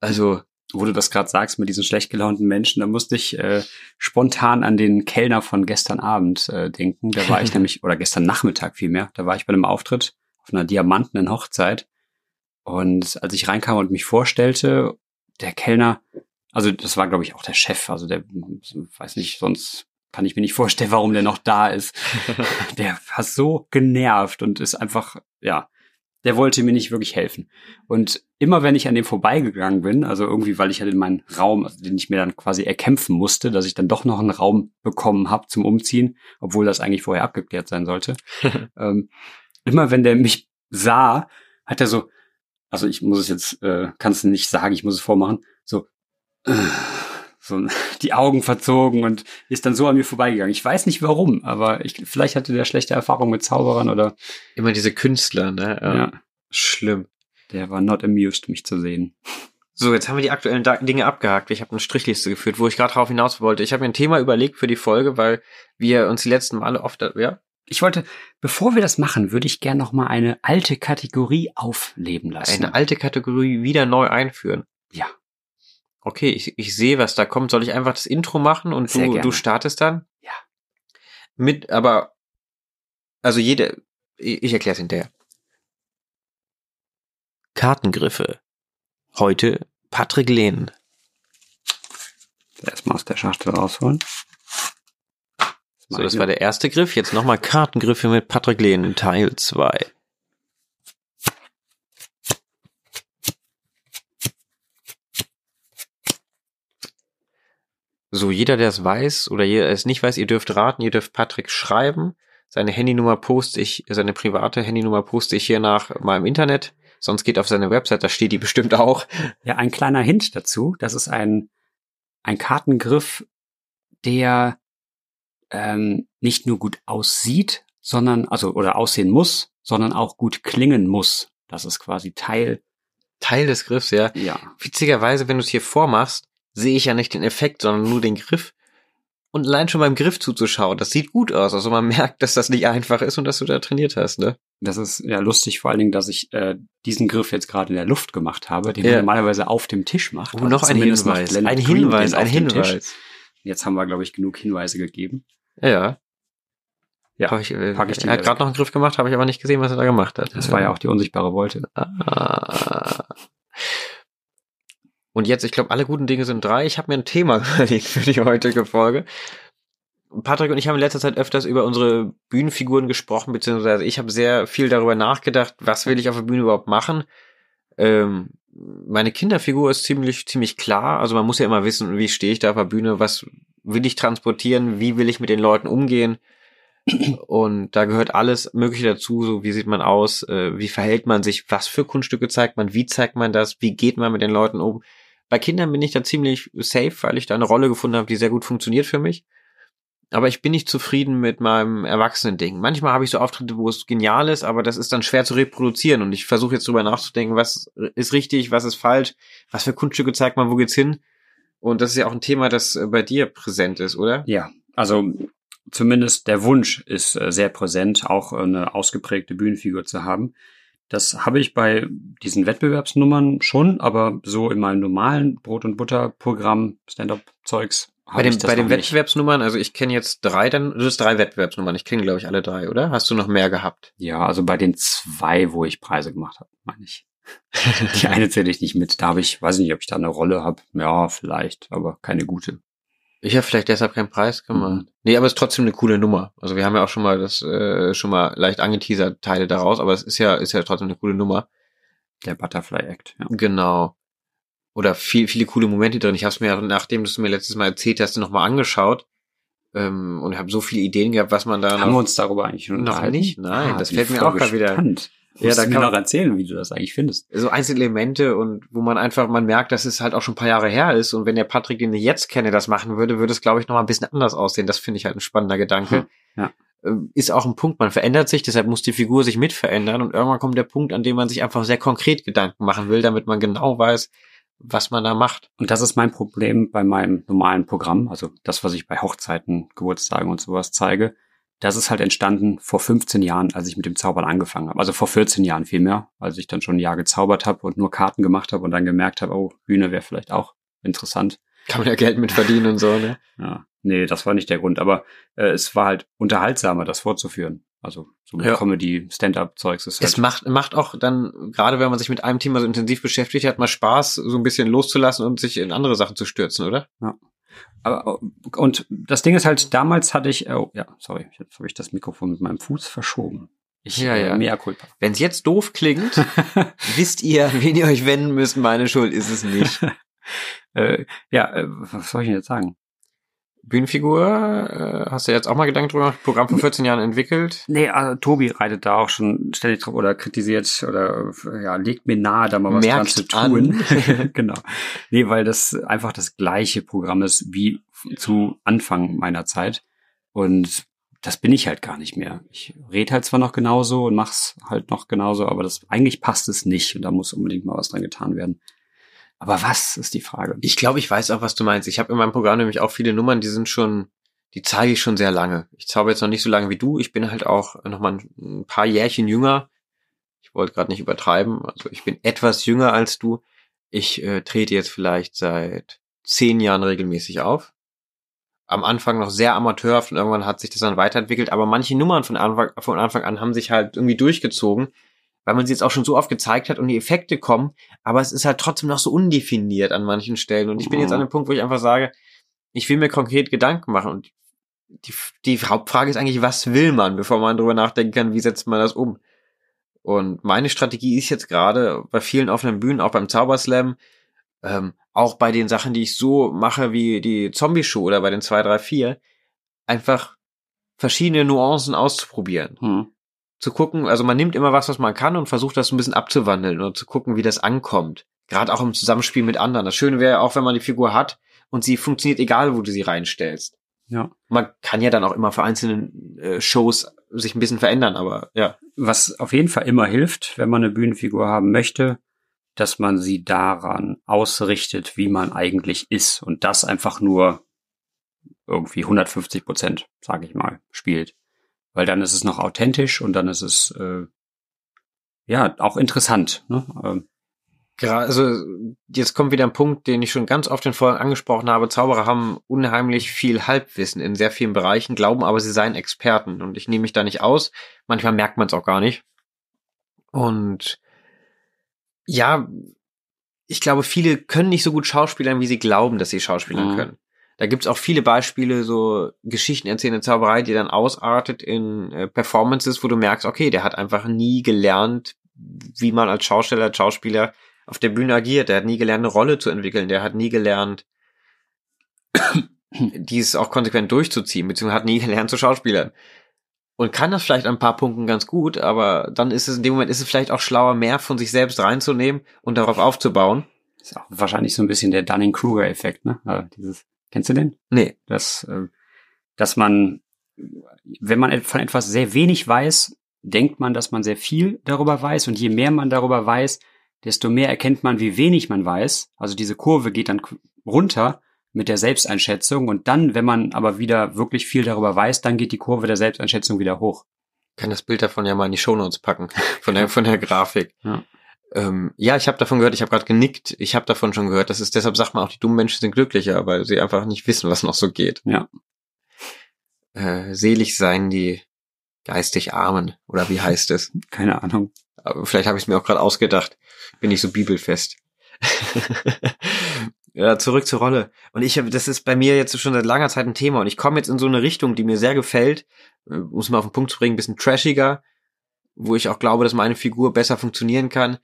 Also, Wo du das gerade sagst mit diesen schlecht gelaunten Menschen, da musste ich äh, spontan an den Kellner von gestern Abend äh, denken. Da war ich nämlich, oder gestern Nachmittag vielmehr, da war ich bei einem Auftritt auf einer diamantenen Hochzeit. Und als ich reinkam und mich vorstellte, der Kellner, also das war glaube ich auch der Chef, also der, weiß nicht, sonst kann ich mir nicht vorstellen, warum der noch da ist. der war so genervt und ist einfach, ja, der wollte mir nicht wirklich helfen. Und immer wenn ich an dem vorbeigegangen bin, also irgendwie, weil ich halt in meinen Raum, also den ich mir dann quasi erkämpfen musste, dass ich dann doch noch einen Raum bekommen habe zum Umziehen, obwohl das eigentlich vorher abgeklärt sein sollte. ähm, immer wenn der mich sah, hat er so, also ich muss es jetzt, äh, kannst du nicht sagen, ich muss es vormachen, so, äh, so die Augen verzogen und ist dann so an mir vorbeigegangen. Ich weiß nicht warum, aber ich, vielleicht hatte der schlechte Erfahrung mit Zauberern oder immer diese Künstler, ne? ja, Schlimm. der war not amused, mich zu sehen. So, jetzt haben wir die aktuellen Dinge abgehakt. Ich habe eine Strichliste geführt, wo ich gerade drauf hinaus wollte. Ich habe mir ein Thema überlegt für die Folge, weil wir uns die letzten Male oft, ja, Ich wollte, bevor wir das machen, würde ich gern noch mal eine alte Kategorie aufleben lassen. eine alte Kategorie wieder neu einführen. Ja. Okay, ich, ich sehe, was da kommt. Soll ich einfach das Intro machen und Sehr du, gerne. du startest dann? Ja. Mit, aber, also jede, ich, erkläre es hinterher. Kartengriffe. Heute Patrick Lehn. Erstmal aus der Schachtel rausholen. So, das war der erste Griff. Jetzt nochmal Kartengriffe mit Patrick Lehn, Teil 2. So, jeder, der es weiß oder jeder, der es nicht weiß, ihr dürft raten, ihr dürft Patrick schreiben. Seine Handynummer poste ich, seine private Handynummer poste ich hier nach mal im Internet. Sonst geht auf seine Website, da steht die bestimmt auch. Ja, ein kleiner Hint dazu. Das ist ein, ein Kartengriff, der ähm, nicht nur gut aussieht, sondern, also, oder aussehen muss, sondern auch gut klingen muss. Das ist quasi Teil, Teil des Griffs, ja. ja. Witzigerweise, wenn du es hier vormachst, sehe ich ja nicht den Effekt, sondern nur den Griff. Und allein schon beim Griff zuzuschauen, das sieht gut aus. Also man merkt, dass das nicht einfach ist und dass du da trainiert hast, ne? Das ist ja lustig, vor allen Dingen, dass ich äh, diesen Griff jetzt gerade in der Luft gemacht habe, den Ja. man normalerweise auf dem Tisch macht. Oh, Also noch ein Hinweis. Ein Hinweis, den ein. Hinweis. Jetzt haben wir, glaube ich, genug Hinweise gegeben. Ja. Ja, Hab ich, äh, pack ich die er hat gerade noch einen Griff gemacht, habe ich aber nicht gesehen, was er da gemacht hat. Das war ja auch die unsichtbare Wolte. Ah. Und jetzt, ich glaube, alle guten Dinge sind drei. Ich habe mir ein Thema überlegt für die heutige Folge. Patrick und ich haben in letzter Zeit öfters über unsere Bühnenfiguren gesprochen, beziehungsweise ich habe sehr viel darüber nachgedacht, was will ich auf der Bühne überhaupt machen. Ähm, meine Kinderfigur ist ziemlich, ziemlich klar. Also man muss ja immer wissen, wie stehe ich da auf der Bühne, was will ich transportieren, wie will ich mit den Leuten umgehen. Und da gehört alles Mögliche dazu, so wie sieht man aus, äh, wie verhält man sich, was für Kunststücke zeigt man, wie zeigt man das, wie geht man mit den Leuten um. Bei Kindern bin ich da ziemlich safe, weil ich da eine Rolle gefunden habe, die sehr gut funktioniert für mich. Aber ich bin nicht zufrieden mit meinem Erwachsenen-Ding. Manchmal habe ich so Auftritte, wo es genial ist, aber das ist dann schwer zu reproduzieren. Und ich versuche jetzt drüber nachzudenken, was ist richtig, was ist falsch, was für Kunststücke zeigt man, wo geht's hin. Und das ist ja auch ein Thema, das äh, bei dir präsent ist, oder? Ja, also zumindest der Wunsch ist äh, sehr präsent, auch eine ausgeprägte Bühnenfigur zu haben. Das habe ich bei diesen Wettbewerbsnummern schon, aber so in meinem normalen Brot- und Butter-Programm, Stand-up-Zeugs, Bei den, ich das bei den. Wettbewerbsnummern, also ich kenne jetzt drei, dann du hast drei Wettbewerbsnummern. Ich kenne, glaube ich, alle drei, oder? Hast du noch mehr gehabt? Ja, also bei den zwei, wo ich Preise gemacht habe, meine ich. Die eine zähle ich nicht mit. Da habe ich, weiß ich nicht, ob ich da eine Rolle habe. Ja, vielleicht, aber keine gute. Ich habe vielleicht deshalb keinen Preis gemacht. Mhm. Nee, aber es ist trotzdem eine coole Nummer. Also wir haben ja auch schon mal das äh, schon mal leicht angeteasert Teile daraus, aber es ist ja ist ja trotzdem eine coole Nummer. Der Butterfly Act, ja. Genau. Oder viel, viele coole Momente drin. Ich habe es mir, nachdem du es mir letztes Mal erzählt hast, nochmal angeschaut ähm, und habe so viele Ideen gehabt, was man da Haben wir noch... uns darüber eigentlich Noch nicht? Nein, das bin fällt mir auch grad wieder-. Ja, da mir kann noch man- erzählen, wie du das eigentlich findest. so einzelne Elemente und wo man einfach, man merkt, dass es halt auch schon ein paar Jahre her ist und wenn der Patrick, den ich jetzt kenne, das machen würde, würde es, glaube ich, noch mal ein bisschen anders aussehen. Das finde ich halt ein spannender Gedanke. Ja. Ähm, Ist auch ein Punkt, man verändert sich, deshalb muss die Figur sich mit verändern und irgendwann kommt der Punkt, an dem man sich einfach sehr konkret Gedanken machen will, damit man genau weiß, was man da macht. Und das ist mein Problem bei meinem normalen Programm, also das, was ich bei Hochzeiten, Geburtstagen und sowas zeige. Das ist halt entstanden vor 15 Jahren, als ich mit dem Zaubern angefangen habe. Also vor 14 Jahren vielmehr, als ich dann schon ein Jahr gezaubert habe und nur Karten gemacht habe und dann gemerkt habe, oh, Bühne wäre vielleicht auch interessant. Kann man ja Geld mit verdienen und so, ne? Ja, nee, das war nicht der Grund, aber äh, es war halt unterhaltsamer, das fortzuführen. Also so mit Ja. Comedy, Stand-up-Zeugs ist Es halt, macht, macht auch dann, gerade wenn man sich mit einem Thema so intensiv beschäftigt hat, mal Spaß, so ein bisschen loszulassen und sich in andere Sachen zu stürzen, oder? Aber, und das Ding ist halt, damals hatte ich, oh ja, sorry, jetzt habe ich das Mikrofon mit meinem Fuß verschoben. Ich, Ja, ja. Äh, mea culpa. Wenn es jetzt doof klingt, wisst ihr, wen ihr euch wenden müsst. Meine Schuld ist es nicht. äh, ja, äh, was soll ich denn jetzt sagen? Bühnenfigur, äh, hast du jetzt auch mal Gedanken drüber? Programm vor 14 Jahren entwickelt? Nee, also Tobi reitet da auch schon ständig drauf oder kritisiert oder ja, legt mir nahe, da mal was dran Merkt zu tun. an. genau. Nee, weil das einfach das gleiche Programm ist wie zu Anfang meiner Zeit. Und das bin ich halt gar nicht mehr. Ich rede halt zwar noch genauso und mach's halt noch genauso, aber das eigentlich passt es nicht und da muss unbedingt mal was dran getan werden. Aber was ist die Frage? Ich glaube, ich weiß auch, was du meinst. Ich habe in meinem Programm nämlich auch viele Nummern, die sind schon, die zeige ich schon sehr lange. Ich zauber jetzt noch nicht so lange wie du. Ich bin halt auch noch mal ein paar Jährchen jünger. Ich wollte gerade nicht übertreiben. Also ich bin etwas jünger als du. ich äh, trete jetzt vielleicht seit zehn Jahren regelmäßig auf. Am Anfang noch sehr amateurhaft und irgendwann hat sich das dann weiterentwickelt, aber manche Nummern von Anfang, von Anfang an haben sich halt irgendwie durchgezogen, weil man sie jetzt auch schon so oft gezeigt hat und die Effekte kommen, aber es ist halt trotzdem noch so undefiniert an manchen Stellen. Und ich bin jetzt an dem Punkt, wo ich einfach sage, ich will mir konkret Gedanken machen und die, die Hauptfrage ist eigentlich, was will man, bevor man darüber nachdenken kann, wie setzt man das um? Und meine Strategie ist jetzt gerade bei vielen offenen Bühnen, auch beim Zauberslam, ähm, auch bei den Sachen, die ich so mache wie die Zombie-Show oder bei den 2, 3, 4, einfach verschiedene Nuancen auszuprobieren. Hm. Zu gucken, also man nimmt immer was, was man kann und versucht das ein bisschen abzuwandeln und zu gucken, wie das ankommt. Gerade auch im Zusammenspiel mit anderen. Das Schöne wäre auch, wenn man die Figur hat und sie funktioniert egal, wo du sie reinstellst. Ja. Man kann ja dann auch immer für einzelne äh, Shows sich ein bisschen verändern, aber ja. Was auf jeden Fall immer hilft, wenn man eine Bühnenfigur haben möchte, dass man sie daran ausrichtet, wie man eigentlich ist und das einfach nur irgendwie 150 Prozent, sage ich mal, spielt. Weil dann ist es noch authentisch und dann ist es äh, ja auch interessant. Ne? Ähm, Gerade, also jetzt kommt wieder ein Punkt, den ich schon ganz oft in Folgen angesprochen habe. Zauberer haben unheimlich viel Halbwissen in sehr vielen Bereichen, glauben aber, sie seien Experten. Und ich nehme mich da nicht aus. Manchmal merkt man es auch gar nicht. Und ja, ich glaube, viele können nicht so gut schauspielern, wie sie glauben, dass sie schauspielern Mhm. können. Da gibt's auch viele Beispiele, so Geschichten erzählende Zauberei, die dann ausartet in äh, Performances, wo du merkst, okay, der hat einfach nie gelernt, wie man als Schausteller, als Schauspieler auf der Bühne agiert. Der hat nie gelernt, eine Rolle zu entwickeln. Der hat nie gelernt, dies auch konsequent durchzuziehen, beziehungsweise hat nie gelernt zu Schauspielern. Und kann das vielleicht an ein paar Punkten ganz gut, aber dann ist es in dem Moment ist es vielleicht auch schlauer, mehr von sich selbst reinzunehmen und darauf aufzubauen. ist auch wahrscheinlich so ein bisschen der Dunning-Kruger-Effekt, ne? Also dieses, kennst du den? Nee, dass, äh, dass man, wenn man von etwas sehr wenig weiß, denkt man, dass man sehr viel darüber weiß und je mehr man darüber weiß, desto mehr erkennt man, wie wenig man weiß. Also diese Kurve geht dann runter mit der Selbsteinschätzung und dann, wenn man aber wieder wirklich viel darüber weiß, dann geht die Kurve der Selbsteinschätzung wieder hoch. kann das Bild davon ja mal in die Shownotes packen, von der, von der Grafik. Ja. Ähm, ja, ich habe davon gehört, ich habe gerade genickt, ich habe davon schon gehört. Das ist deshalb sagt man auch, die dummen Menschen sind glücklicher, weil sie einfach nicht wissen, was noch so geht. Ja. Äh, selig seien die geistig Armen, oder wie heißt es? Keine Ahnung. Aber vielleicht habe ich es mir auch gerade ausgedacht. Bin nicht so bibelfest. ja, zurück zur Rolle. Und ich habe, das ist bei mir jetzt schon seit langer Zeit ein Thema und ich komme jetzt in so eine Richtung, die mir sehr gefällt, äh, um es mal auf den Punkt zu bringen, ein bisschen trashiger, wo ich auch glaube, dass meine Figur besser funktionieren kann,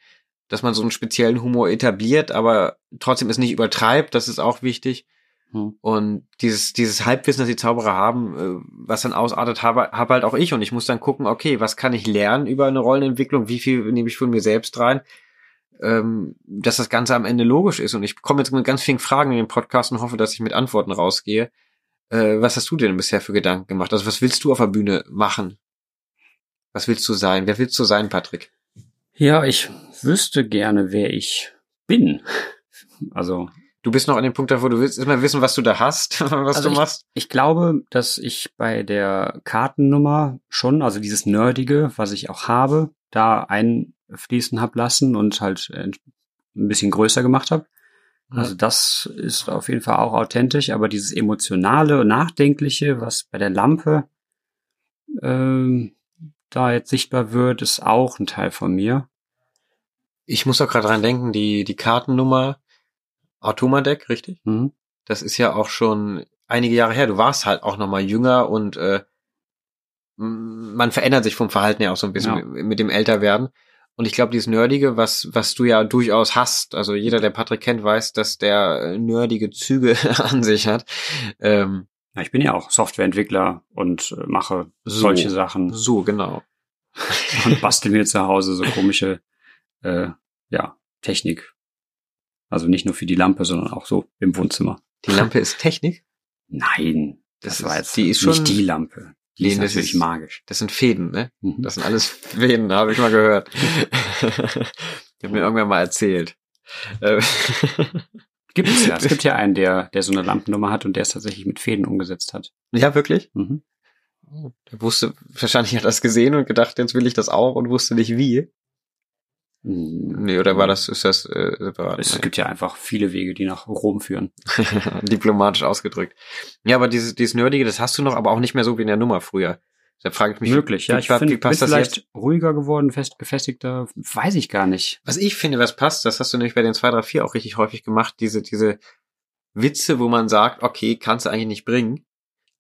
dass man so einen speziellen Humor etabliert, aber trotzdem es nicht übertreibt, das ist auch wichtig. Hm. Und dieses, dieses Halbwissen, das die Zauberer haben, äh, was dann ausartet, habe, habe halt auch ich. Und ich muss dann gucken, okay, was kann ich lernen über eine Rollenentwicklung? Wie viel nehme ich von mir selbst rein? Ähm, dass das Ganze am Ende logisch ist. Und ich komme jetzt mit ganz vielen Fragen in den Podcast und hoffe, dass ich mit Antworten rausgehe. Äh, was hast du denn bisher für Gedanken gemacht? Also was willst du auf der Bühne machen? Was willst du sein? Wer willst du sein, Patrick? Ja, ich wüsste gerne, wer ich bin. Also Du bist noch an dem Punkt, da wo du willst erstmal wissen, was du da hast, was Also du machst. Ich glaube, dass ich bei der Kartennummer schon, also dieses Nerdige, was ich auch habe, da einfließen hab lassen und halt äh, ein bisschen größer gemacht habe. Also das ist auf jeden Fall auch authentisch, aber dieses emotionale und nachdenkliche, was bei der Lampe ähm, da jetzt sichtbar wird, ist auch ein Teil von mir. Ich muss auch gerade dran denken, die, die Kartennummer Automadeck, richtig? Mhm. Das ist ja auch schon einige Jahre her. Du warst halt auch noch mal jünger und äh, man verändert sich vom Verhalten ja auch so ein bisschen Ja. mit, mit dem Älterwerden. Und ich glaube, dieses Nerdige, was, was du ja durchaus hast, also jeder, der Patrick kennt, weiß, dass der äh, nerdige Züge an sich hat. Ähm, Ja, ich bin ja auch Softwareentwickler und äh, mache So. solche Sachen so, genau. und bastel mir zu Hause so komische äh, ja, Technik. Also nicht nur für die Lampe, sondern auch so im Wohnzimmer. Die Lampe ist Technik. Nein, das, Das war jetzt die ist nicht schon- die Lampe. Die Nee, ist das natürlich ist- magisch. Das sind Fäden, ne? Mhm. Das sind alles Fäden, habe ich mal gehört. ich habe mir irgendwann mal erzählt. Gibt es ja. Es gibt ja einen, der, der so eine Lampennummer hat und der es tatsächlich mit Fäden umgesetzt hat. ja, wirklich? Mhm. Der wusste, wahrscheinlich hat er das gesehen und gedacht, jetzt will ich das auch und wusste nicht wie. Nee, oder war das, ist das äh, separat? Es gibt ja einfach viele Wege, die nach Rom führen. Diplomatisch ausgedrückt. Ja, aber dieses, dieses Nerdige, das hast du noch, aber auch nicht mehr so wie in der Nummer früher. Da frage ich mich, Möglich, ja. Ich finde, passt das vielleicht jetzt? ruhiger geworden, fest, gefestigter, weiß ich gar nicht. Was ich finde, was passt, das hast du nämlich bei den 2, 3, 4 auch richtig häufig gemacht, diese, diese Witze, wo man sagt, okay, kannst du eigentlich nicht bringen,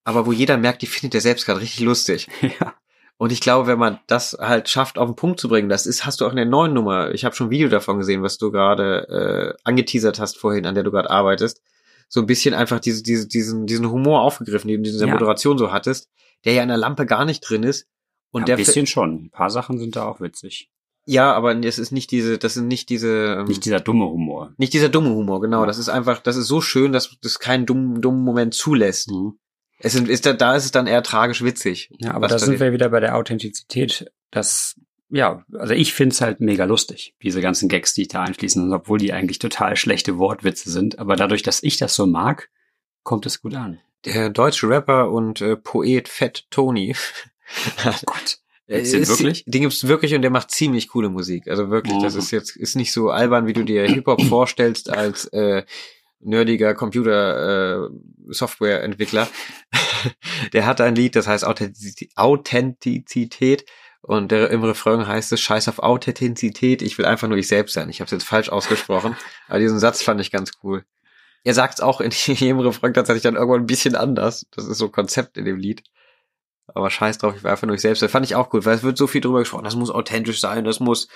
aber wo jeder merkt, die findet er selbst gerade richtig lustig. ja. Und ich glaube, wenn man das halt schafft, auf den Punkt zu bringen, das ist, hast du auch in der neuen Nummer. Ich habe schon ein Video davon gesehen, was du gerade äh, angeteasert hast vorhin, an der du gerade arbeitest. So ein bisschen einfach diese, diese, diesen, diesen Humor aufgegriffen, den du in dieser Ja. Moderation so hattest, der ja in der Lampe gar nicht drin ist. Und ja, der ein bisschen schon. Ein paar Sachen sind da auch witzig. ja, aber es ist nicht diese, das sind nicht diese, ähm, Nicht dieser dumme Humor. nicht dieser dumme Humor, genau. Ja. Das ist einfach, das ist so schön, dass das keinen dummen, dummen Moment zulässt. Mhm. Es sind, ist da, da ist es dann eher tragisch witzig. Ja, aber da sind wir wieder bei der Authentizität. Das, ja, also ich find's halt mega lustig, diese ganzen Gags, die ich da einfließen, und obwohl die eigentlich total schlechte Wortwitze sind. Aber dadurch, dass ich das so mag, kommt es gut an. Der deutsche Rapper und äh, Poet Fett Tony. Gott. Äh, Gibt's den ist- wirklich? Den gibt's wirklich und der macht ziemlich coole Musik. Also wirklich, das Mhm. ist jetzt ist nicht so albern, wie du dir Hip-Hop vorstellst als äh, nerdiger Computer äh, Softwareentwickler. der hat ein Lied, das heißt Authentiz- Authentizität und der, im Refrain heißt es Scheiß auf Authentizität, ich will einfach nur ich selbst sein. Ich habe es jetzt falsch ausgesprochen, aber diesen Satz fand ich ganz cool. Er sagt es auch in jedem Refrain tatsächlich dann irgendwann ein bisschen anders. Das ist so ein Konzept in dem Lied. Aber scheiß drauf, ich war einfach nur ich selbst. Das fand ich auch gut, weil es wird so viel drüber gesprochen. Das muss authentisch sein, das muss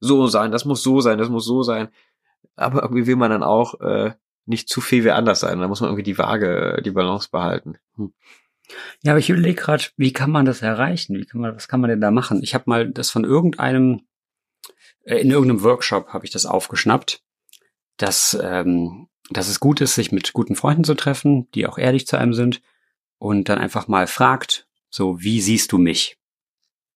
so sein, das muss so sein, das muss so sein. Aber irgendwie will man dann auch äh, nicht zu viel wie anders sein. Da muss man irgendwie die Waage, die Balance behalten. Ja, aber ich überlege gerade, wie kann man das erreichen? Wie kann man, was kann man denn da machen? Ich habe mal das von irgendeinem, äh, in irgendeinem Workshop habe ich das aufgeschnappt, dass, ähm, dass es gut ist, sich mit guten Freunden zu treffen, die auch ehrlich zu einem sind und dann einfach mal fragt, so, wie siehst du mich?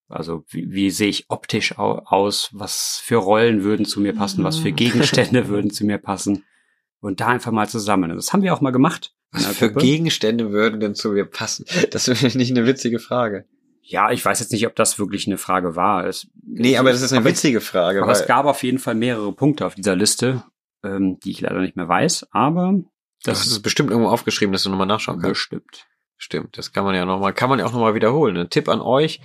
Also, wie, wie sehe ich optisch au aus? Was für Rollen würden zu mir passen? Was für Gegenstände würden zu mir passen? Und da einfach mal zusammen. Das haben wir auch mal gemacht. Was für Gruppe. Gegenstände würden denn zu mir passen? Das ist nicht eine witzige Frage. Ja, ich weiß jetzt nicht, ob das wirklich eine Frage war. Es, Nee, aber das ist eine witzige Frage. Aber es gab auf jeden Fall mehrere Punkte auf dieser Liste, ähm, die ich leider nicht mehr weiß, aber das hast es bestimmt irgendwo aufgeschrieben, dass du nochmal nachschauen kannst. bestimmt. Stimmt, das kann man ja nochmal, kann man ja auch nochmal wiederholen. Ein Tipp an euch,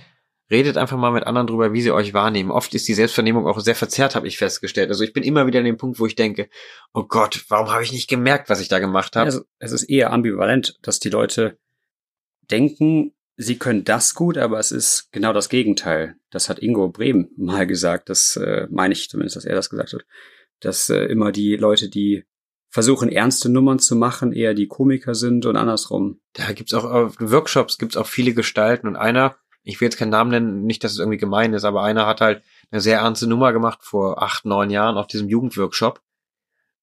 redet einfach mal mit anderen drüber, wie sie euch wahrnehmen. Oft ist die Selbstvernehmung auch sehr verzerrt, habe ich festgestellt. Also ich bin immer wieder an dem Punkt, wo ich denke, oh Gott, warum habe ich nicht gemerkt, was ich da gemacht habe? Also, es ist eher ambivalent, dass die Leute denken, sie können das gut, aber es ist genau das Gegenteil. Das hat Ingo Brehm mal gesagt, das äh, meine ich zumindest, dass er das gesagt hat, dass äh, immer die Leute, die versuchen, ernste Nummern zu machen, eher die Komiker sind und andersrum. da gibt's auch auf Workshops gibt's auch viele Gestalten und einer, ich will jetzt keinen Namen nennen, nicht, dass es irgendwie gemein ist, aber einer hat halt eine sehr ernste Nummer gemacht vor acht, neun Jahren auf diesem Jugendworkshop.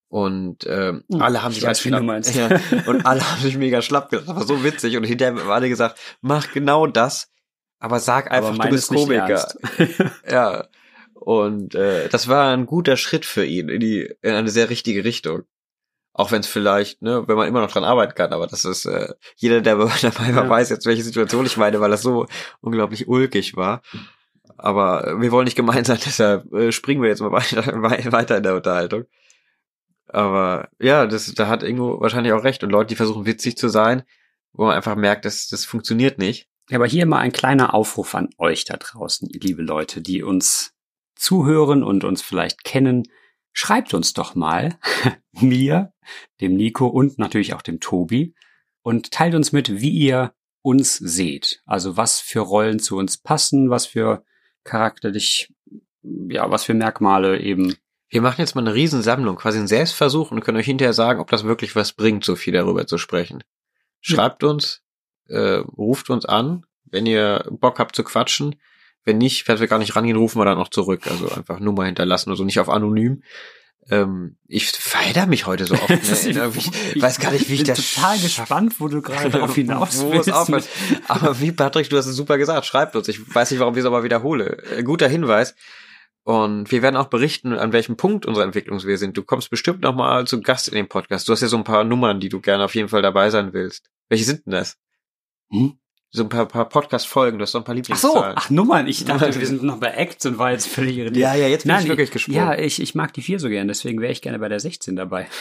Und ähm, Hm, alle haben ich sich als du schlapp, ja, und alle haben sich mega schlapp gelacht. Das war so witzig. Und hinterher haben alle gesagt, mach genau das, aber sag einfach, Aber du bist Komiker. ernst. Ja. Und äh, das war ein guter Schritt für ihn in die in eine sehr richtige Richtung. Auch wenn es vielleicht, ne, wenn man immer noch dran arbeiten kann, aber das ist äh, jeder, der dabei war, Ja. weiß jetzt, welche Situation ich meine, weil das so unglaublich ulkig war. Aber wir wollen nicht gemein sein, deshalb äh, springen wir jetzt mal weiter, wei- weiter in der Unterhaltung. Aber ja, das, da hat Ingo wahrscheinlich auch recht. Und Leute, die versuchen witzig zu sein, wo man einfach merkt, das, das funktioniert nicht. Ja, aber hier mal ein kleiner Aufruf an euch da draußen, liebe Leute, die uns zuhören und uns vielleicht kennen. Schreibt uns doch mal, mir, dem Nico und natürlich auch dem Tobi, und teilt uns mit, wie ihr uns seht. Also was für Rollen zu uns passen, was für charakterlich, ja, was für Merkmale eben. Wir machen jetzt mal eine Riesensammlung, quasi einen Selbstversuch und können euch hinterher sagen, ob das wirklich was bringt, so viel darüber zu sprechen. Schreibt uns, äh, ruft uns an, wenn ihr Bock habt zu quatschen. Wenn nicht, falls wir gar nicht rangehen, rufen wir dann auch zurück. Also einfach Nummer hinterlassen oder so, nicht auf anonym. Ähm, ich verhedder mich heute so oft. Ne? Irgendwie- Ich weiß gar nicht, wie ich bin das total gespannt, wo du gerade drauf hinaus willst. Aber wie Patrick, du hast es super gesagt, schreibt uns. Ich weiß nicht, warum ich es aber wiederhole. Äh, guter Hinweis. Und wir werden auch berichten, an welchem Punkt unserer Entwicklung wir sind. Du kommst bestimmt noch mal zu Gast in dem Podcast. Du hast ja so ein paar Nummern, die du gerne auf jeden Fall dabei sein willst. Welche sind denn das? Hm? So ein paar, paar Podcast-Folgen, du hast doch ein paar Ach so, Lieblingszahlen. ach Nummern, ich dachte, wir sind noch bei Acts und war jetzt völlig irritiert. Ja, ja, jetzt bin Nein, ich wirklich gesprungen. Ja, ich, ich mag die vier so gern, deswegen wäre ich gerne bei der 16 dabei.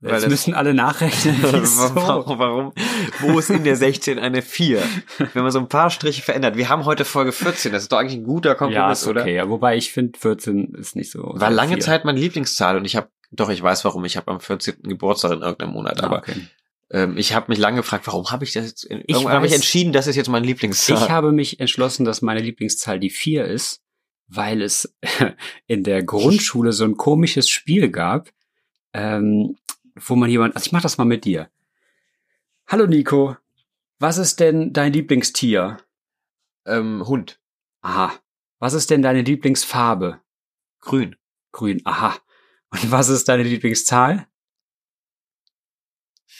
Weil Jetzt müssen alle nachrechnen. Wieso? warum, warum? Wo ist in der 16 eine 4? Wenn man so ein paar Striche verändert. Wir haben heute Folge 14, das ist doch eigentlich ein guter Ja, Kompromiss, ist okay. oder? Ja, wobei ich finde 14 ist nicht so. War so lange viel. Zeit meine Lieblingszahl und ich habe, doch, ich weiß warum, ich habe am 14. Geburtstag in irgendeinem Monat, Ah, aber okay. Ähm, ich habe mich lange gefragt, warum habe ich das jetzt, in, Ich habe ich weiß- entschieden, das ist jetzt meine Lieblingszahl. Ich habe mich entschlossen, dass meine Lieblingszahl die 4 ist, weil es in der Grundschule so ein komisches Spiel gab, ähm, wo man jemand, also ich mach das mal mit dir. Hallo Nico, was ist denn dein Lieblingstier? ähm, Hund, Aha. Was ist denn deine Lieblingsfarbe? grün, Grün. Aha. Und was ist deine Lieblingszahl?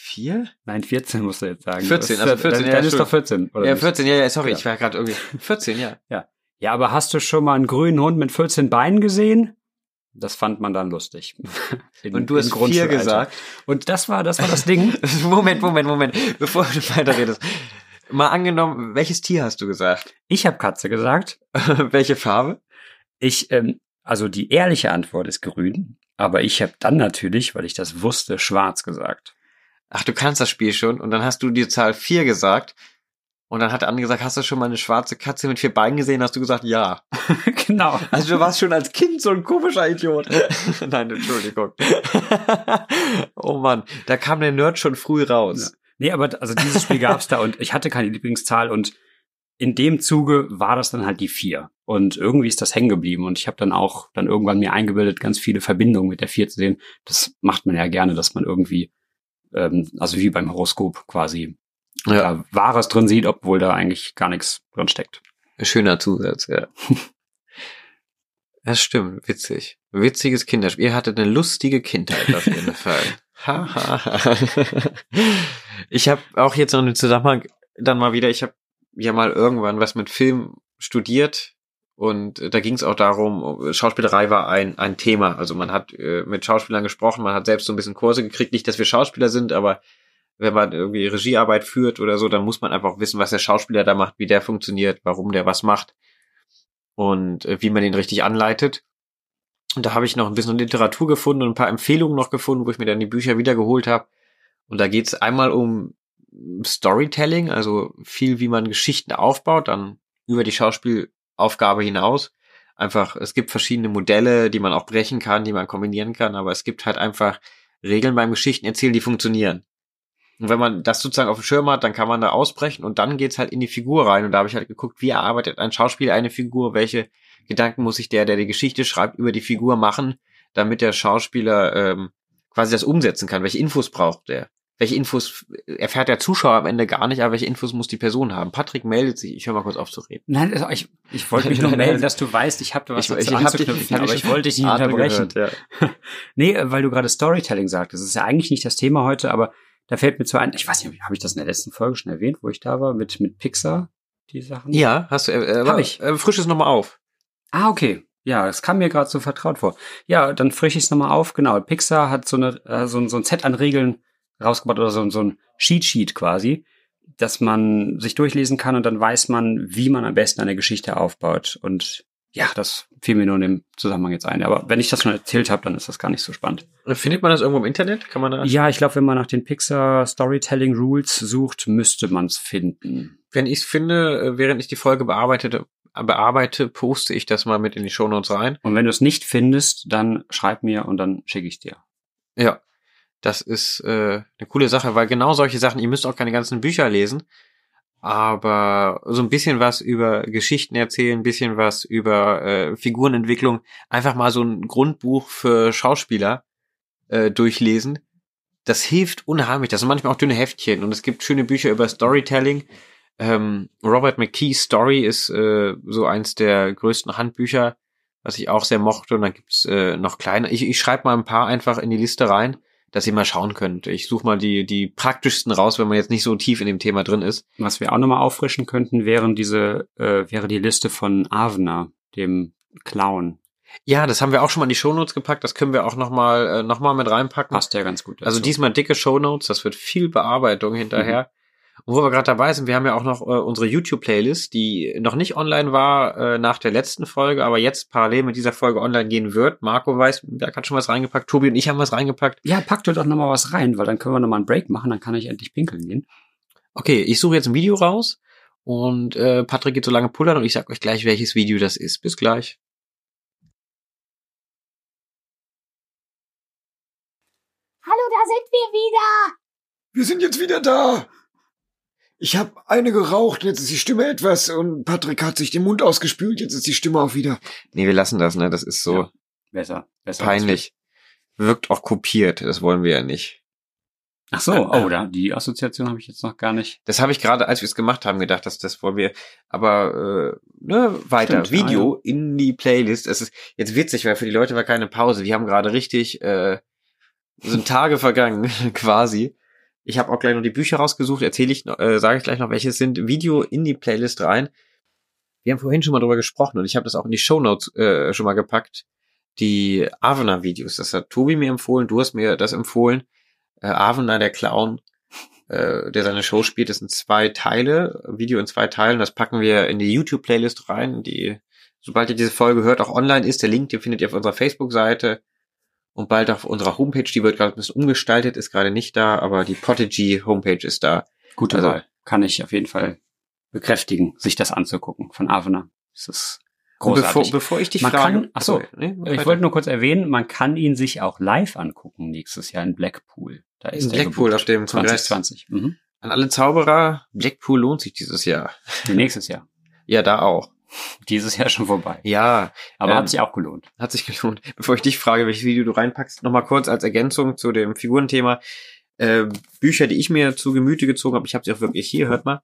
4? Nein, 14 musst du jetzt sagen. 14, Das also ist, 14, dann, ja, dann ist doch 14. Oder Ja, nicht? 14, ja, ja, sorry, Ja. ich war gerade irgendwie, 14, ja. Ja, aber hast du schon mal einen grünen Hund mit 14 Beinen gesehen? Das fand man dann lustig. In- Und du hast 4 Grundschulalter. gesagt. Und das war, das war das Ding. Moment, Moment, Moment, bevor du weiterredest. Mal angenommen, welches Tier hast du gesagt? Ich habe Katze gesagt. Welche Farbe? Ich, ähm, also die ehrliche Antwort ist grün. Aber ich habe dann natürlich, weil ich das wusste, schwarz gesagt. Ach, du kannst das Spiel schon und dann hast du die Zahl 4 gesagt und dann hat der andere gesagt, hast du schon mal eine schwarze Katze mit vier Beinen gesehen? Hast du gesagt, ja. genau. Also du warst schon als Kind so ein komischer Idiot. Nein, Entschuldigung. oh Mann, da kam der Nerd schon früh raus. Nee, aber also dieses Spiel gab's da und ich hatte keine Lieblingszahl und in dem Zuge war das dann halt die vier. Und irgendwie ist das hängen geblieben und ich habe dann auch dann irgendwann mir eingebildet, ganz viele Verbindungen mit der vier zu sehen. Das macht man ja gerne, dass man irgendwie, ähm, also wie beim Horoskop quasi, Ja. da Wahres drin sieht, obwohl da eigentlich gar nichts drin steckt. Schöner Zusatz, ja. Das stimmt, witzig. Witziges Kinderspiel. Ihr hattet eine lustige Kindheit auf jeden Fall. Ha, ha, ha. ich habe auch jetzt noch einen Zusammenhang dann mal wieder, ich habe ja mal irgendwann was mit Film studiert und da ging es auch darum, Schauspielerei war ein, ein Thema. Also man hat äh, mit Schauspielern gesprochen, man hat selbst so ein bisschen Kurse gekriegt, nicht, dass wir Schauspieler sind, aber wenn man irgendwie Regiearbeit führt oder so, dann muss man einfach wissen, was der Schauspieler da macht, wie der funktioniert, warum der was macht und äh, wie man den richtig anleitet. Und da habe ich noch ein bisschen Literatur gefunden und ein paar Empfehlungen noch gefunden, wo ich mir dann die Bücher wiedergeholt habe. Und da geht es einmal um Storytelling, also viel, wie man Geschichten aufbaut, dann über die Schauspielaufgabe hinaus. Einfach, es gibt verschiedene Modelle, die man auch brechen kann, die man kombinieren kann, aber es gibt halt einfach Regeln beim Geschichtenerzählen, die funktionieren. Und wenn man das sozusagen auf dem Schirm hat, dann kann man da ausbrechen und dann geht's halt in die Figur rein. Und da habe ich halt geguckt, wie erarbeitet ein Schauspieler eine Figur, welche Gedanken muss sich der, der die Geschichte schreibt, über die Figur machen, damit der Schauspieler ähm, quasi das umsetzen kann. Welche Infos braucht der? Welche Infos erfährt der Zuschauer am Ende gar nicht, aber welche Infos muss die Person haben? Patrick meldet sich. Ich höre mal kurz auf zu reden. Nein, also ich, ich wollte mich nur melden, dass du weißt, ich habe da was Ich- ich dich- anzuknüpfen, ich hab aber dich ich wollte dich nicht unterbrechen. gehört, ja. Nee, äh, weil du gerade Storytelling sagtest. Das ist ja eigentlich nicht das Thema heute, aber da fällt mir zu ein, ich weiß nicht, habe ich das in der letzten Folge schon erwähnt, wo ich da war, mit, mit Pixar, die Sachen? Ja, hast du, äh, Hab ich. Äh, frisch es nochmal auf. Ah, okay. Ja, das kam mir gerade so vertraut vor. Ja, dann frisch ich es nochmal auf. Genau, Pixar hat so, eine, äh, so, so ein Set an Regeln rausgebracht oder so, so ein Cheat Sheet quasi, dass man sich durchlesen kann und dann weiß man, wie man am besten eine Geschichte aufbaut. Und ja, das fiel mir nur in dem Zusammenhang jetzt ein. Aber wenn ich das schon erzählt habe, dann ist das gar nicht so spannend. Findet man das irgendwo im Internet? Kann man da? Ja, ich glaube, wenn man nach den Pixar Storytelling Rules sucht, müsste man es finden. Wenn ich es finde, äh, während ich die Folge bearbeitete, bearbeite, poste ich das mal mit in die Shownotes rein. Und wenn du es nicht findest, dann schreib mir und dann schicke ich dir. Ja, das ist äh, eine coole Sache, weil genau solche Sachen, ihr müsst auch keine ganzen Bücher lesen, aber so ein bisschen was über Geschichten erzählen, ein bisschen was über äh, Figurenentwicklung, einfach mal so ein Grundbuch für Schauspieler äh, durchlesen. Das hilft unheimlich. Das sind manchmal auch dünne Heftchen und es gibt schöne Bücher über Storytelling. Ähm, Robert McKee's Story ist äh, so eins der größten Handbücher, was ich auch sehr mochte. Und dann gibt's äh, noch kleine. Ich, ich schreibe mal ein paar einfach in die Liste rein, dass ihr mal schauen könnt. Ich suche mal die, die praktischsten raus, wenn man jetzt nicht so tief in dem Thema drin ist. Was wir auch nochmal auffrischen könnten, wären diese, äh, wäre die Liste von Avner, dem Clown. Ja, das haben wir auch schon mal in die Shownotes gepackt. Das können wir auch noch mal, äh, noch mal mit reinpacken. Passt ja ganz gut. Also dazu. diesmal dicke Shownotes. Das wird viel Bearbeitung hinterher. Und wo wir gerade dabei sind, wir haben ja auch noch äh, unsere YouTube-Playlist, die noch nicht online war äh, nach der letzten Folge, aber jetzt parallel mit dieser Folge online gehen wird. Marco weiß, der hat schon was reingepackt. Tobi und ich haben was reingepackt. Ja, packt doch noch mal was rein, weil dann können wir noch mal einen Break machen, dann kann ich endlich pinkeln gehen. Okay, ich suche jetzt ein Video raus und äh, Patrick geht so lange pullern und ich sag euch gleich, welches Video das ist. Bis gleich. Hallo, da sind wir wieder. Wir sind jetzt wieder da. Ich habe eine geraucht, jetzt ist die Stimme etwas und Patrick hat sich den Mund ausgespült, jetzt ist die Stimme auch wieder. Nee, wir lassen das, ne? Das ist so Ja, Besser, besser. peinlich. Wirkt auch kopiert, das wollen wir ja nicht. Ach so, oh, da, die Assoziation habe ich jetzt noch gar nicht. Das habe ich gerade, als wir es gemacht haben, gedacht, dass das wollen wir. Aber äh, ne, weiter. Stimmt, Video ah, in die Playlist. Es ist jetzt witzig, weil für die Leute war keine Pause. Wir haben gerade richtig, äh, sind Tage vergangen, quasi. Ich habe auch gleich noch die Bücher rausgesucht, erzähle ich, äh, sage ich gleich noch, welche sind. Video in die Playlist rein. Wir haben vorhin schon mal drüber gesprochen und ich habe das auch in die Shownotes äh, schon mal gepackt. Die Avena-Videos, das hat Tobi mir empfohlen, du hast mir das empfohlen. Äh, Avena, der Clown, äh, der seine Show spielt, das sind zwei Teile, Video in zwei Teilen. Das packen wir in die YouTube-Playlist rein, die, sobald ihr diese Folge hört, auch online ist. Der Link, den findet ihr auf unserer Facebook-Seite und bald auf unserer Homepage. Die wird gerade ein bisschen umgestaltet, ist gerade nicht da, aber die Podigy Homepage ist da. Gute Also- Wahl. Kann ich auf jeden Fall bekräftigen, sich das anzugucken von Avena. Das ist Und bevor, großartig. bevor ich dich Man frage, kann- ach so, nee, ich wollte nur kurz erwähnen, man kann ihn sich auch live angucken nächstes Jahr in Blackpool. Da ist In er Blackpool gebucht. auf dem Kongress. 2020. Mhm. An alle Zauberer, Blackpool lohnt sich dieses Jahr. Nächstes Jahr. Ja, da auch. Dieses Jahr schon vorbei. Ja, Aber Ähm, hat sich auch gelohnt. hat sich gelohnt. Bevor ich dich frage, welches Video du reinpackst, nochmal kurz als Ergänzung zu dem Figurenthema. Äh, Bücher, die ich mir zu Gemüte gezogen habe, ich habe sie auch wirklich hier, hört mal.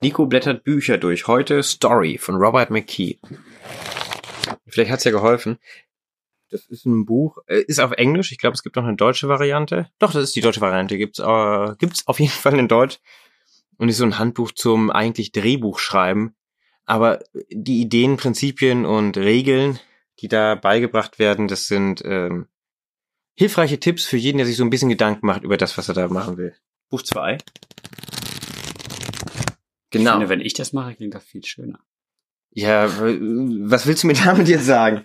Nico blättert Bücher durch. Heute Story von Robert McKee. Vielleicht hat's ja geholfen. Das ist ein Buch, äh, ist auf Englisch. Ich glaube, es gibt noch eine deutsche Variante. Doch, das ist die deutsche Variante. Gibt's, äh, gibt's auf jeden Fall in Deutsch. Und ist so ein Handbuch zum eigentlich Drehbuch schreiben. Aber die Ideen, Prinzipien und Regeln, die da beigebracht werden, das sind ähm, hilfreiche Tipps für jeden, der sich so ein bisschen Gedanken macht über das, was er da machen will. Buch 2. Ich Genau. finde, wenn ich das mache, klingt das viel schöner. Ja, was willst du mir damit jetzt sagen?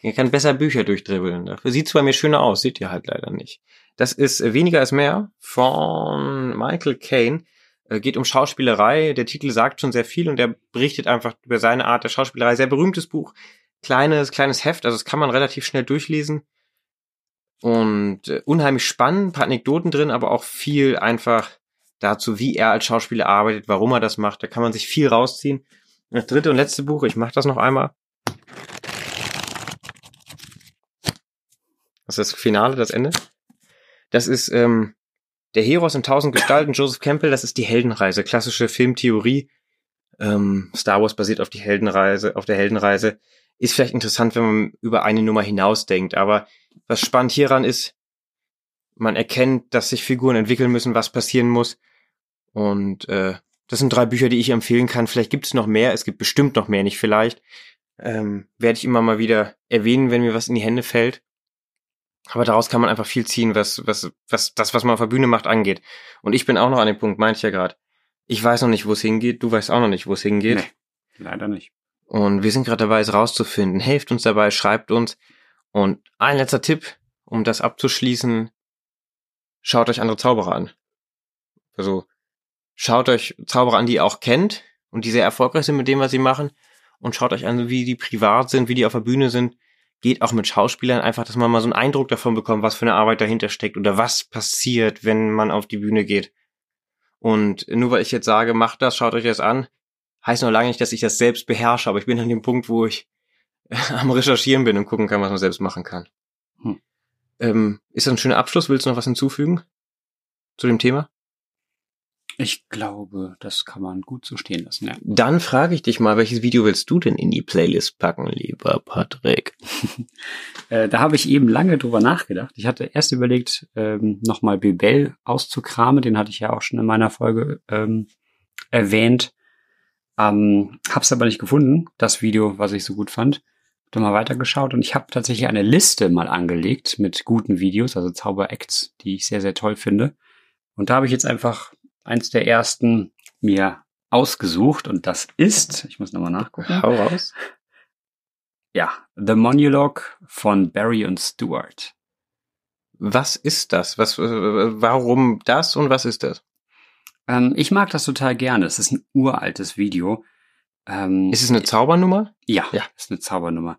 Er kann besser Bücher durchdribbeln. Dafür sieht's bei mir schöner aus, seht ihr halt leider nicht. Das ist äh, Weniger ist mehr von Michael Caine. Äh, Geht um Schauspielerei. Der Titel sagt schon sehr viel und er berichtet einfach über seine Art der Schauspielerei. Sehr berühmtes Buch. Kleines, kleines Heft, also das kann man relativ schnell durchlesen. Und äh, unheimlich spannend, ein paar Anekdoten drin, aber auch viel einfach dazu, wie er als Schauspieler arbeitet, warum er das macht. Da kann man sich viel rausziehen. Das dritte und letzte Buch, ich mache das noch einmal. Das ist das Finale, das Ende. Das ist ähm, der Heros in tausend Gestalten, Joseph Campbell, das ist die Heldenreise, klassische Filmtheorie. Ähm, Star Wars basiert auf die Heldenreise, auf der Heldenreise. Ist vielleicht interessant, wenn man über eine Nummer hinausdenkt, aber was spannend hieran ist, man erkennt, dass sich Figuren entwickeln müssen, was passieren muss. Und äh, das sind drei Bücher, die ich empfehlen kann. Vielleicht gibt es noch mehr, es gibt bestimmt noch mehr, nicht vielleicht. Ähm, Werde ich immer mal wieder erwähnen, wenn mir was in die Hände fällt. Aber daraus kann man einfach viel ziehen, was, was, was das, was man auf der Bühne macht, angeht. Und ich bin auch noch an dem Punkt, meinte ich ja gerade. Ich weiß noch nicht, wo es hingeht, du weißt auch noch nicht, wo es hingeht. Nee, leider nicht. Und wir sind gerade dabei, es rauszufinden. Helft uns dabei, schreibt uns. Und ein letzter Tipp, um das abzuschließen, schaut euch andere Zauberer an. Also schaut euch Zauberer an, die ihr auch kennt und die sehr erfolgreich sind mit dem, was sie machen. Und schaut euch an, wie die privat sind, wie die auf der Bühne sind. Geht auch mit Schauspielern einfach, dass man mal so einen Eindruck davon bekommt, was für eine Arbeit dahinter steckt oder was passiert, wenn man auf die Bühne geht. Und nur weil ich jetzt sage, macht das, schaut euch das an, heißt noch lange nicht, dass ich das selbst beherrsche, aber ich bin an dem Punkt, wo ich am Recherchieren bin und gucken kann, was man selbst machen kann. Hm. Ähm, ist das ein schöner Abschluss? Willst du noch was hinzufügen zu dem Thema? Ich glaube, das kann man gut so stehen lassen, ja. Dann frage ich dich mal, welches Video willst du denn in die Playlist packen, lieber Patrick? Äh, da habe ich eben lange drüber nachgedacht. Ich hatte erst überlegt, ähm, nochmal Bebel auszukramen. Den hatte ich ja auch schon in meiner Folge ähm, erwähnt. Ähm, hab's aber nicht gefunden, das Video, was ich so gut fand. dann mal weitergeschaut und ich habe tatsächlich eine Liste mal angelegt mit guten Videos, also Zauberacts, die ich sehr, sehr toll finde. Und da habe ich jetzt einfach eins der ersten mir ausgesucht und das ist, ich muss nochmal nachgucken. Hau raus. Ja, The Monologue von Barry und Stewart. Was ist das? Was, äh, warum das und was ist das? Ähm, ich mag das total gerne. Es ist ein uraltes Video. Ähm, Ist es eine Zaubernummer? Ja, Ja. ist eine Zaubernummer.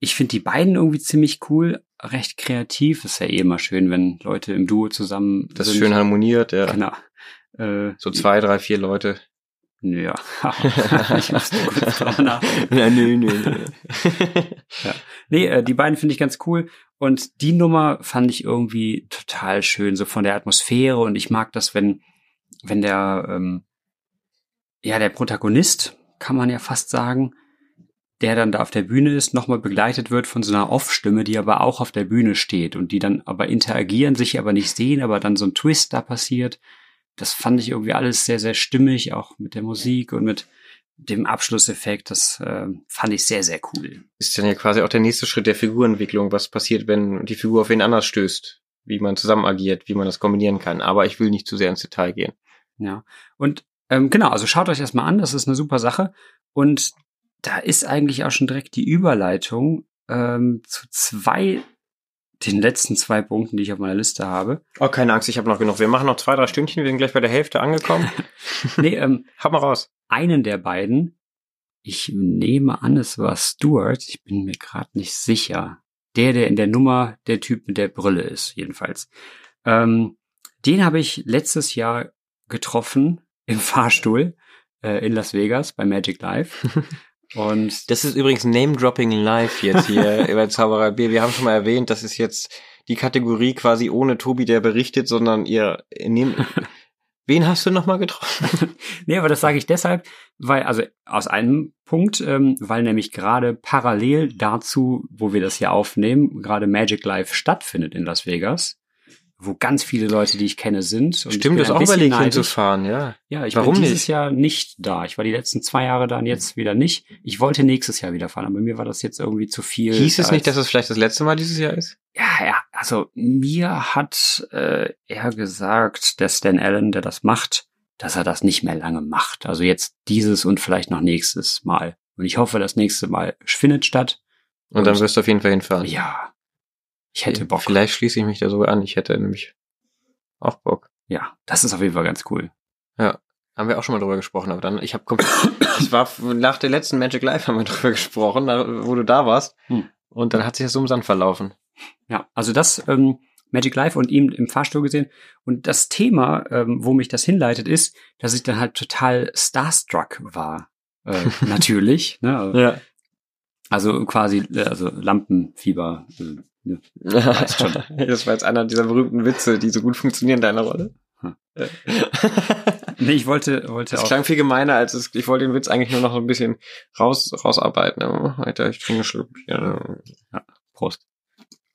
Ich finde die beiden irgendwie ziemlich cool, recht kreativ. Ist ja eh immer schön, wenn Leute im Duo zusammen Das sind. schön harmoniert, ja. Genau. Äh, So zwei, drei, vier Leute. Ja, ich musste kurz drüber nachdenken. Na, nö, nö, nö. Nee, äh, die beiden finde ich ganz cool. Und die Nummer fand ich irgendwie total schön, so von der Atmosphäre. Und ich mag das, wenn, wenn der, ähm, ja, der Protagonist, kann man ja fast sagen, der dann da auf der Bühne ist, nochmal begleitet wird von so einer Off-Stimme, die aber auch auf der Bühne steht und die dann aber interagieren, sich aber nicht sehen, aber dann so ein Twist da passiert. Das fand ich irgendwie alles sehr, sehr stimmig, auch mit der Musik und mit dem Abschlusseffekt. Das äh, fand ich sehr, sehr cool. ist dann ja quasi auch der nächste Schritt der Figurentwicklung, was passiert, wenn die Figur auf wen anders stößt, wie man zusammen agiert, wie man das kombinieren kann. Aber ich will nicht zu sehr ins Detail gehen. Ja. Und ähm, genau, also schaut euch das mal an, das ist eine super Sache. Und da ist eigentlich auch schon direkt die Überleitung ähm, zu zwei, den letzten zwei Punkten, die ich auf meiner Liste habe. Oh, keine Angst, ich habe noch genug. Wir machen noch zwei, drei Stündchen, wir sind gleich bei der Hälfte angekommen. Nee, ähm, Hau mal raus. einen der beiden, ich nehme an, es war Stuart, ich bin mir gerade nicht sicher. Der, der in der Nummer der Typ mit der Brille ist, jedenfalls. Ähm, den habe ich letztes Jahr getroffen im Fahrstuhl äh, in Las Vegas bei Magic Live. Und Das ist übrigens Name-Dropping live jetzt hier über Zauberei Bier. Wir haben schon mal erwähnt, das ist jetzt die Kategorie quasi ohne Tobi, der berichtet, sondern ihr nehmt. Wen hast du nochmal getroffen? nee, aber das sage ich deshalb, weil, also aus einem Punkt, ähm, weil nämlich gerade parallel dazu, wo wir das hier aufnehmen, gerade Magic Live stattfindet in Las Vegas, wo ganz viele Leute, die ich kenne, sind. Und Stimmt, das auch überlegt neidisch. hinzufahren, ja. Ja, ich Warum bin dieses nicht? Jahr nicht da. Ich war die letzten zwei Jahre da und jetzt wieder nicht. Ich wollte nächstes Jahr wieder fahren, aber mir war das jetzt irgendwie zu viel. Hieß es nicht, dass es vielleicht das letzte Mal dieses Jahr ist? ja, ja, also mir hat äh, er gesagt, der Stan Allen, der das macht, dass er das nicht mehr lange macht. Also jetzt dieses und vielleicht noch nächstes Mal. Und ich hoffe, das nächste Mal findet statt. Und dann Und- wirst du auf jeden Fall hinfahren. Ja, ich hätte Bock. Vielleicht schließe ich mich da sogar an. Ich hätte nämlich auch Bock. Ja, das ist auf jeden Fall ganz cool. Haben wir auch schon mal drüber gesprochen, aber dann, ich habe es war nach der letzten Magic Live haben wir drüber gesprochen, wo du da warst. Hm. Und dann hat sich das so im Sand verlaufen. Ja, also das ähm, Magic Live und ihm im Fahrstuhl gesehen. Und das Thema, ähm, wo mich das hinleitet, ist, dass ich dann halt total starstruck war. Äh, natürlich. Ne? Also- Ja. Also quasi, äh, also Lampenfieber. Schon. Das war jetzt einer dieser berühmten Witze, die so gut funktionieren in deiner Rolle. Hm. Äh. Nee, ich wollte, wollte Das auch. klang viel gemeiner, als es, ich wollte den Witz eigentlich nur noch so ein bisschen raus, rausarbeiten. Aber weiter, ich trinke einen Schluck. Ja. Prost.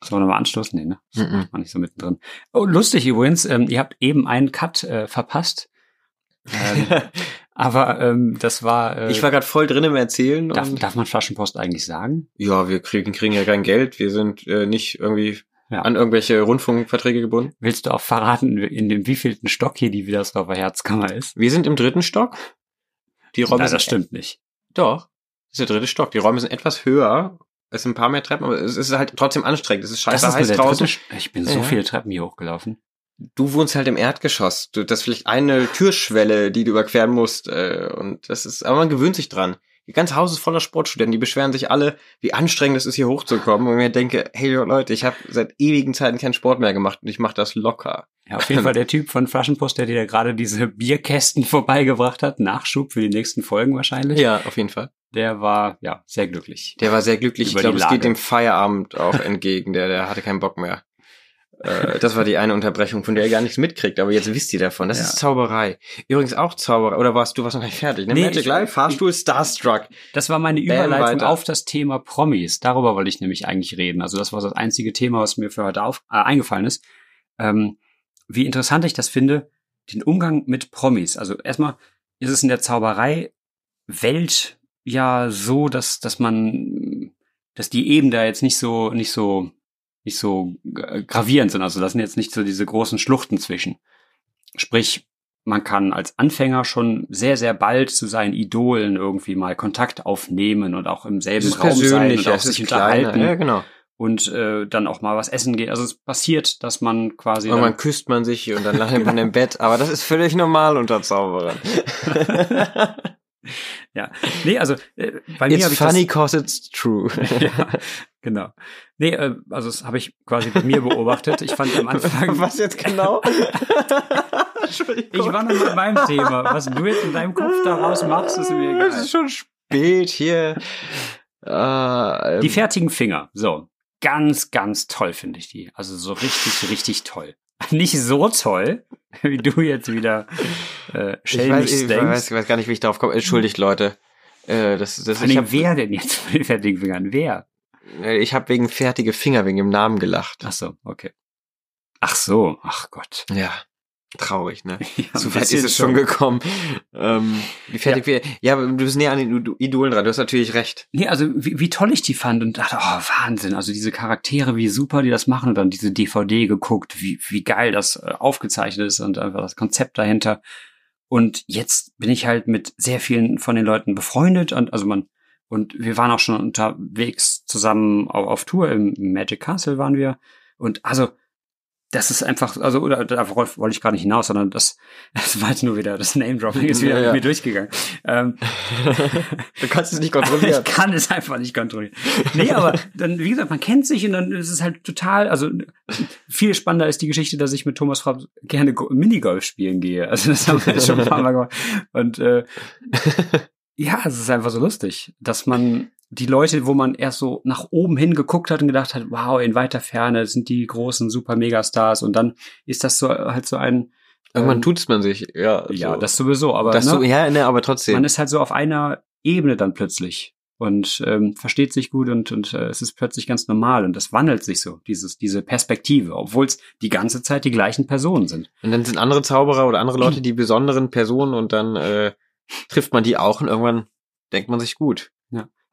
Sollen wir nochmal anstoßen? Nee, ne? Mhm. War nicht so mittendrin. Oh, lustig übrigens, ähm, ihr habt eben einen Cut äh, verpasst. Ähm, aber ähm, das war. Äh, Ich war gerade voll drin im Erzählen. darf, darf man Flaschenpost eigentlich sagen? ja, wir kriegen, kriegen ja kein Geld. Wir sind äh, nicht irgendwie Ja. an irgendwelche Rundfunkverträge gebunden. Willst du auch verraten, in dem wievielten Stock hier die Widersdorfer Herzkammer ist? Wir sind im dritten Stock. Die Räume Nein, sind das stimmt nicht. Doch. Das ist der dritte Stock. Die Räume sind etwas höher. Es sind ein paar mehr Treppen, aber es ist halt trotzdem anstrengend. Es ist scheiße Das ist heiß draußen. dritte. Ich bin so Ja. viele Treppen hier hochgelaufen. Du wohnst halt im Erdgeschoss. Du, das ist vielleicht eine Türschwelle, die du überqueren musst. Äh, und das ist, aber man gewöhnt sich dran. Ihr ganze Haus ist voller Sportstudenten, die beschweren sich alle, wie anstrengend es ist, hier hochzukommen. Und mir denke, hey Leute, ich habe seit ewigen Zeiten keinen Sport mehr gemacht und ich mache das locker. Ja, auf jeden Fall der Typ von Flaschenpost, der dir da gerade diese Bierkästen vorbeigebracht hat, Nachschub für die nächsten Folgen wahrscheinlich. Ja, auf jeden Fall. Der war, ja, sehr glücklich. Der war sehr glücklich. Über ich glaube, es geht dem Feierabend auch entgegen. Der, der hatte keinen Bock mehr. Äh, das war die eine Unterbrechung, von der ihr gar nichts mitkriegt, aber jetzt wisst ihr davon. Das Ja. ist Zauberei. Übrigens auch Zauberei. Oder warst du warst noch nicht fertig? Ne? Nee, Magic ich- Live, Fahrstuhl, Starstruck. Das war meine Bam, Überleitung weiter. auf das Thema Promis. Darüber wollte ich nämlich eigentlich reden. Also das war das einzige Thema, was mir für heute auf, äh, eingefallen ist. Ähm, wie interessant ich das finde, den Umgang mit Promis. Also erstmal ist es in der Zauberei Welt ja so, dass, dass man, dass die eben da jetzt nicht so, nicht so, nicht so äh, gravierend sind. Also das sind jetzt nicht so diese großen Schluchten zwischen. Sprich, man kann als Anfänger schon sehr, sehr bald zu seinen Idolen irgendwie mal Kontakt aufnehmen und auch im selben Raum sein und auch sich kleiner. unterhalten Ja, genau. und äh, dann auch mal was essen geht. Also es passiert, dass man quasi dann, Irgendwann küsst man sich und dann landet man im Bett. Aber das ist völlig normal unter Zauberern. ja, nee, also äh, bei mir It's habe ich funny cause it's true. das, ja, genau. Nee, äh, also das habe ich quasi bei mir beobachtet. Ich fand am Anfang Was jetzt genau? Entschuldigung. Ich war noch mit meinem Thema. Was du jetzt in deinem Kopf daraus machst, ist mir Es egal. ist schon spät hier. Äh, Die fertigen Finger. So. Ganz, ganz toll finde ich die. Also so richtig, richtig toll. Nicht so toll, wie du jetzt wieder äh, ich, schelmisch weiß, ich denkst. weiß, ich weiß gar nicht, wie ich darauf komme. Entschuldigt, Leute. Äh, das, das, Vor ich habe wer denn jetzt von den fertigen Fingern? Wer? Ich hab wegen fertige Finger, wegen dem Namen gelacht. Ach so, okay. Ach so, ach Gott. Ja, traurig, ne? Ja, So weit ist es schon gekommen. Ähm, wie fertig wir. Ja, du bist näher an den Ido- Idolen dran. Du hast natürlich recht. Nee, also wie, wie toll ich die fand und dachte, oh, Wahnsinn, also diese Charaktere, wie super die das machen und dann diese DVD geguckt, wie, wie geil das äh, aufgezeichnet ist und einfach das Konzept dahinter. Und jetzt bin ich halt mit sehr vielen von den Leuten befreundet und also man, und wir waren auch schon unterwegs zusammen auf, Tour im Magic Castle waren wir. Und also, das ist einfach, also, oder darauf wollte ich gar nicht hinaus, sondern das, das war jetzt nur wieder, das Name-Dropping ist wieder Ja, ja. mit mir durchgegangen. Ähm, Du kannst es nicht ich kann es einfach nicht kontrollieren. Nee, aber dann, wie gesagt, man kennt sich und dann ist es halt total, also viel spannender ist die Geschichte, dass ich mit Thomas Frapp gerne Go- Minigolf spielen gehe. Also das haben wir schon ein paar Mal gemacht. Und äh, ja, es ist einfach so lustig, dass man die Leute, wo man erst so nach oben hin geguckt hat und gedacht hat, wow, in weiter Ferne sind die großen super Megastars und dann ist das so halt so ein Irgendwann ähm, tut's man sich. Ja, ja, so. das sowieso, aber das ne? so, ja, ne, aber trotzdem. man ist halt so auf einer Ebene dann plötzlich und ähm, versteht sich gut und, und äh, es ist plötzlich ganz normal und das wandelt sich so, dieses, diese Perspektive, obwohl es die ganze Zeit die gleichen Personen sind. Und dann sind andere Zauberer oder andere Leute die besonderen Personen und dann äh, trifft man die auch und irgendwann denkt man sich gut.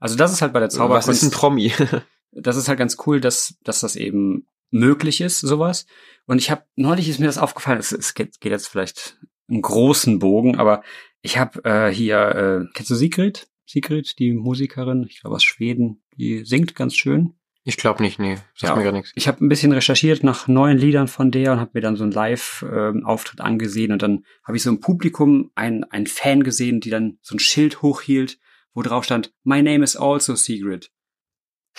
Also das ist halt bei der Was Zauberkunst, ist ein Promi? das ist halt ganz cool, dass, dass das eben möglich ist, sowas. Und ich habe, neulich ist mir das aufgefallen, es, es geht, geht jetzt vielleicht einen großen Bogen, aber ich habe äh, hier, äh, kennst du Sigrid? Sigrid, die Musikerin, ich glaube aus Schweden, die singt ganz schön. Ich glaube nicht, nee. Sagt Ja. mir gar nichts. Ich habe ein bisschen recherchiert nach neuen Liedern von der und habe mir dann so einen Live-Auftritt angesehen und dann habe ich so im Publikum einen, einen Fan gesehen, die dann so ein Schild hochhielt, wo drauf stand, My name is also Secret.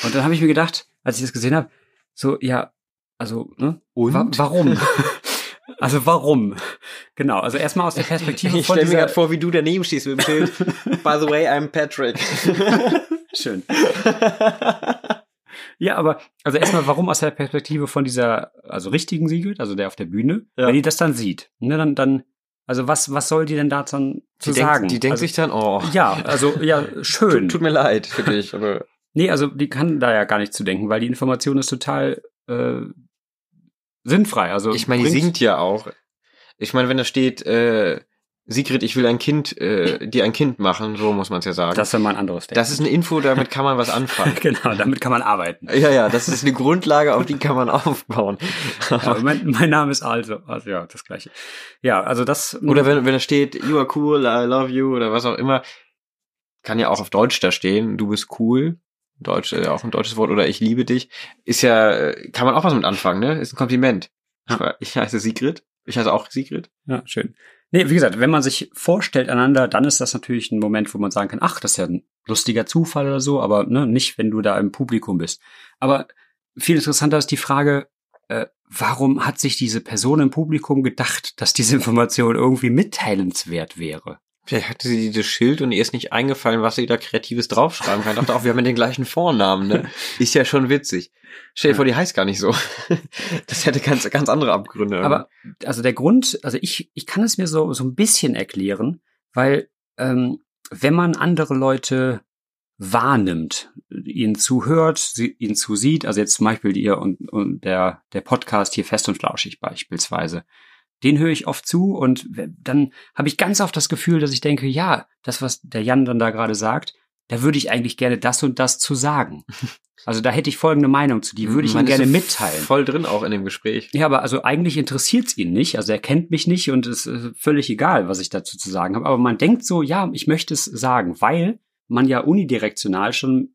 Und dann habe ich mir gedacht, als ich das gesehen habe, so, ja, also, ne? Und? Wa warum? also warum? Genau, also erstmal aus der Perspektive Ich von stelle mir gerade vor, wie du daneben stehst mit dem Schild. By the way, I'm Patrick. Schön. Ja, aber also erstmal, warum aus der Perspektive von dieser, also richtigen Sigrid, also der auf der Bühne, Ja. wenn die das dann sieht, ne, dann, dann, also was, was soll die denn da dann zu die sagen? Denkt, die denkt also, sich dann, oh, ja, also ja, schön. tut, tut mir leid für dich. Aber Nee, also die kann da ja gar nicht zu denken, weil die Information ist total äh, sinnfrei. Also ich meine, die singt ja auch. Ich meine, wenn da steht, äh, Sigrid, ich will ein Kind, äh, dir ein Kind machen, so muss man es ja sagen. Das ist mal ein anderes Ding. das ist eine Info, damit kann man was anfangen. genau, damit kann man arbeiten. Ja, ja, das ist eine Grundlage, auf die kann man aufbauen. Ja, mein, mein Name ist also, also ja, das gleiche. Ja, also das Oder wenn, wenn da steht, you are cool, I love you oder was auch immer, kann ja auch auf Deutsch da stehen, du bist cool. Deutsch, äh, auch ein deutsches Wort, oder ich liebe dich, ist ja, äh, kann man auch was mit anfangen, ne? Ist ein Kompliment. Ja. Ich heiße Sigrid. Ich heiße auch Sigrid. Ja, schön. Nee, wie gesagt, wenn man sich vorstellt einander, dann ist das natürlich ein Moment, wo man sagen kann, ach, das ist ja ein lustiger Zufall oder so, aber ne, nicht, wenn du da im Publikum bist. Aber viel interessanter ist die Frage, äh, warum hat sich diese Person im Publikum gedacht, dass diese Information irgendwie mitteilenswert wäre? Vielleicht hatte sie dieses Schild und ihr ist nicht eingefallen, was sie da Kreatives draufschreiben kann. Dachte auch, wir haben ja den gleichen Vornamen, ne? Ist ja schon witzig. Stell dir vor, die heißt gar nicht so. Das hätte ganz, ganz andere Abgründe. Aber also der Grund, also ich, ich kann es mir so, so ein bisschen erklären, weil ähm, wenn man andere Leute wahrnimmt, ihnen zuhört, sie, ihnen zusieht, also jetzt zum Beispiel ihr und, und der, der Podcast hier fest und flauschig beispielsweise, den höre ich oft zu und dann habe ich ganz oft das Gefühl, dass ich denke, ja, das, was der Jan dann da gerade sagt, da würde ich eigentlich gerne das und das zu sagen. Also da hätte ich folgende Meinung zu, die würde ich Man ihm gerne mitteilen. Voll drin auch in dem Gespräch. Ja, aber also eigentlich interessiert's ihn nicht. Also er kennt mich nicht und es ist völlig egal, was ich dazu zu sagen habe. Aber man denkt so, ja, ich möchte es sagen, weil man ja unidirektional schon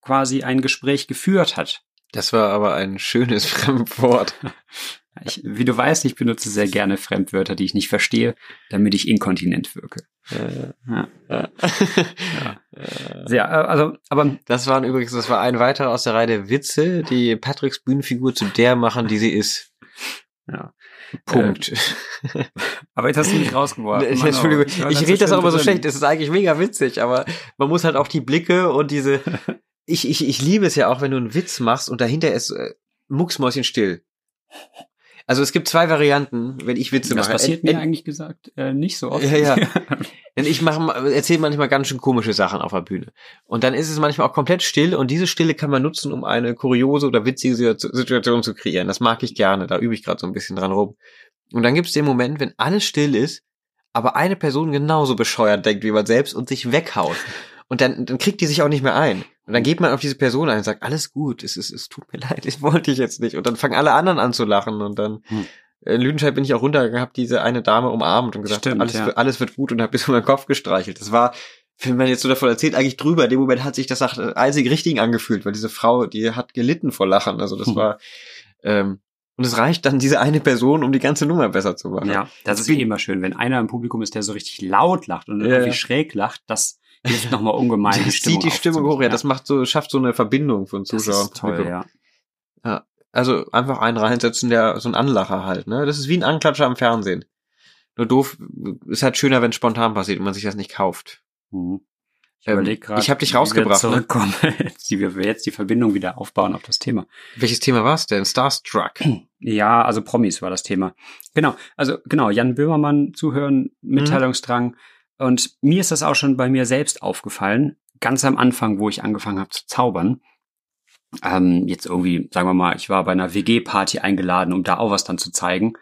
quasi ein Gespräch geführt hat. Das war aber ein schönes Fremdwort. Ich, wie du weißt, ich benutze sehr gerne Fremdwörter, die ich nicht verstehe, damit ich inkontinent wirke. Ja. Sehr, äh, also, aber Das waren übrigens, das war ein weiterer aus der Reihe der Witze, die Patricks Bühnenfigur zu der machen, die sie ist. ja. Punkt. Aber jetzt hast du mich rausgeworfen. Nee, Entschuldigung, oh, war ich ganz rede das auch immer so schlecht. Es ist eigentlich mega witzig, aber man muss halt auch die Blicke und diese. Ich, ich, ich liebe es ja auch, wenn du einen Witz machst und dahinter ist äh, mucksmäuschen still. Also es gibt zwei Varianten, wenn ich Witze Das mache. passiert Ent- mir eigentlich gesagt äh, nicht so oft. Ja, ja. Denn ich mache, erzähle manchmal ganz schön komische Sachen auf der Bühne. Und dann ist es manchmal auch komplett still und diese Stille kann man nutzen, um eine kuriose oder witzige Situ- Situation zu kreieren. Das mag ich gerne, da übe ich gerade so ein bisschen dran rum. Und dann gibt es den Moment, wenn alles still ist, aber eine Person genauso bescheuert denkt wie man selbst und sich weghaut. Und dann, dann kriegt die sich auch nicht mehr ein. Und dann geht man auf diese Person ein und sagt, alles gut, es, ist, es tut mir leid, ich wollte ich jetzt nicht. Und dann fangen alle anderen an zu lachen und dann Hm. äh, in Lüdenscheid bin ich auch runtergegangen, habe diese eine Dame umarmt und gesagt, Stimmt, alles, ja. wird, alles wird gut und habe bis über meinen Kopf gestreichelt. Das war, wenn man jetzt so davon erzählt, eigentlich drüber. In dem Moment hat sich das nach äh, einzig Richtigen angefühlt, weil diese Frau, die hat gelitten vor Lachen. Also das Hm. war, ähm, und es reicht dann diese eine Person, um die ganze Nummer besser zu machen. Ja, das ist eh immer schön, wenn einer im Publikum ist, der so richtig laut lacht und Ja, irgendwie schräg lacht, das hilft nochmal ungemein. das die Stimmung zieht die Stimmung hoch, ja, das macht so, schafft so eine Verbindung von das Zuschauern. ist toll, ja. Also einfach einen reinsetzen, der so ein Anlacher halt, ne? Das ist wie ein Anklatscher am Fernsehen. Nur doof, ist halt schöner, wenn es spontan passiert und man sich das nicht kauft. Mhm. Ich Ähm, überlege gerade, ich hab dich wie wir rausgebracht, ne? zurückkommen, wie wir jetzt die Verbindung wieder aufbauen auf das Thema. Welches Thema war's denn? Starstruck. Ja, also Promis war das Thema. Genau, also genau, Jan Böhmermann zuhören, Mitteilungsdrang. Und mir ist das auch schon bei mir selbst aufgefallen, ganz am Anfang, wo ich angefangen habe zu zaubern. Ähm, jetzt irgendwie, sagen wir mal, ich war bei einer WG-Party eingeladen, um da auch was dann zu zeigen.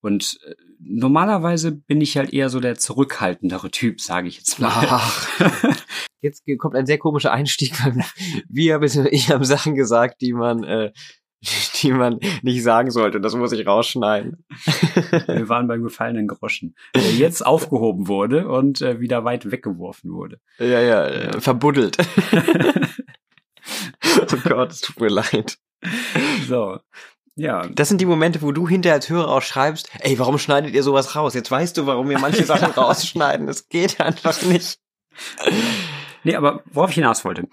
Und äh, normalerweise bin ich halt eher so der zurückhaltendere Typ, sage ich jetzt mal. Ach. Jetzt kommt ein sehr komischer Einstieg. Wir bzw. ich haben Sachen gesagt, die man, äh, die man nicht sagen sollte. Das muss ich rausschneiden. Wir waren beim gefallenen Groschen, der jetzt aufgehoben wurde und äh, wieder weit weggeworfen wurde. ja, ja, äh, verbuddelt. oh Gott, es tut mir leid. So, ja, Das sind die Momente, wo du hinterher als Hörer auch schreibst, ey, warum schneidet ihr sowas raus? Jetzt weißt du, warum wir manche Sachen rausschneiden. Das geht einfach nicht. Nee, aber worauf ich hinaus wollte.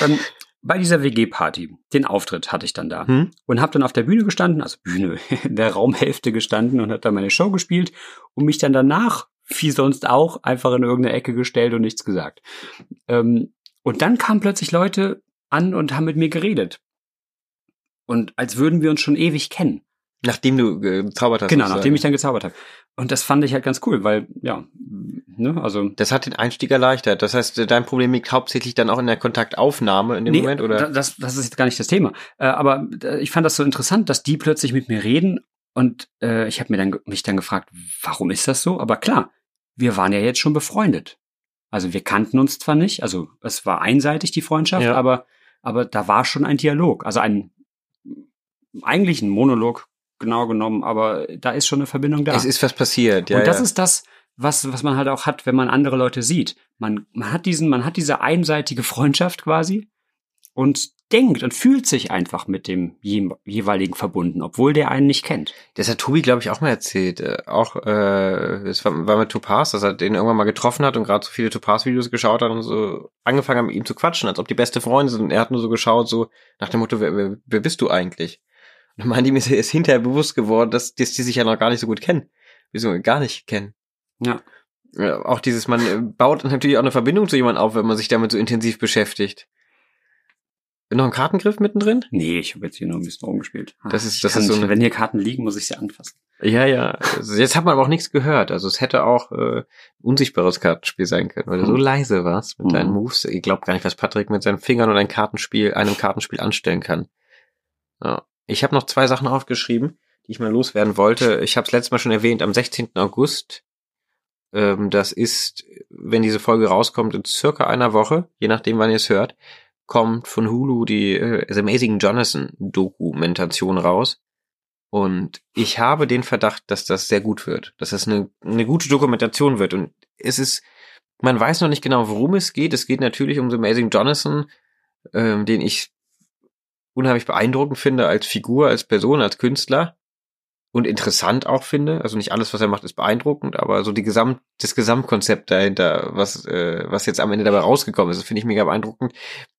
ähm, bei dieser WG-Party, den Auftritt hatte ich dann da. Hm? Und habe dann auf der Bühne gestanden, also Bühne, in der Raumhälfte gestanden und hat dann meine Show gespielt und mich dann danach, wie sonst auch, einfach in irgendeine Ecke gestellt und nichts gesagt. Ähm, und dann kamen plötzlich Leute an und haben mit mir geredet. Und als würden wir uns schon ewig kennen. Nachdem du äh, gezaubert hast. genau, nachdem ich dann gezaubert habe. Und das fand ich halt ganz cool, weil, ja, ne, also Das hat den Einstieg erleichtert. Das heißt, dein Problem liegt hauptsächlich dann auch in der Kontaktaufnahme in dem Nee, Moment, oder? da- Das, das ist jetzt gar nicht das Thema. Äh, aber äh, ich fand das so interessant, dass die plötzlich mit mir reden und äh, ich habe mir dann mich dann gefragt, warum ist das so? Aber klar, wir waren ja jetzt schon befreundet. Also wir kannten uns zwar nicht, also es war einseitig die Freundschaft, Ja. aber aber da war schon ein Dialog, also ein eigentlich ein Monolog genau genommen, aber da ist schon eine Verbindung da. Es ist was passiert, ja. und das ja. ist das, was, was man halt auch hat, wenn man andere Leute sieht. Man, man hat diesen, man hat diese einseitige Freundschaft quasi und denkt und fühlt sich einfach mit dem je, jeweiligen verbunden, obwohl der einen nicht kennt. Das hat Tobi, glaube ich, auch mal erzählt. Äh, auch, äh, es war, war mit Topaz, dass er den irgendwann mal getroffen hat und gerade so viele Topaz-Videos geschaut hat und so angefangen hat, mit ihm zu quatschen, als ob die beste Freunde sind. Und er hat nur so geschaut, so nach dem Motto, wer, wer, wer bist du eigentlich? Dann meinte ihm, ist, hinterher bewusst geworden, dass, dass die sich ja noch gar nicht so gut kennen. Wieso gar nicht kennen. Ja. Auch dieses, man äh, baut natürlich auch eine Verbindung zu jemandem auf, wenn man sich damit so intensiv beschäftigt. Noch ein Kartengriff mittendrin? Nee, ich habe jetzt hier nur ein bisschen rumgespielt. Ah, Das ist- das ist so eine- wenn hier Karten liegen, muss ich sie anfassen. Ja, ja. Also jetzt hat man aber auch nichts gehört. Also es hätte auch äh, unsichtbares Kartenspiel sein können, weil du so Hm. leise warst mit Hm. deinen Moves. Ich glaube gar nicht, was Patrick mit seinen Fingern und ein Kartenspiel, einem Kartenspiel anstellen kann. Ja. Ich habe noch zwei Sachen aufgeschrieben, die ich mal loswerden wollte. Ich habe es letztes Mal schon erwähnt, am 16. August. Ähm, das ist wenn diese Folge rauskommt, in circa einer Woche, je nachdem, wann ihr es hört, kommt von Hulu die äh, The Amazing Jonathan Dokumentation raus. Und ich habe den Verdacht, dass das sehr gut wird, dass das eine, eine gute Dokumentation wird. Und es ist, man weiß noch nicht genau, worum es geht. Es geht natürlich um The Amazing Jonathan, ähm, den ich unheimlich beeindruckend finde als Figur, als Person, als Künstler und interessant auch finde. Also nicht alles, was er macht, ist beeindruckend, aber so die Gesamt, das Gesamtkonzept dahinter, was, äh, was jetzt am Ende dabei rausgekommen ist, finde ich mega beeindruckend.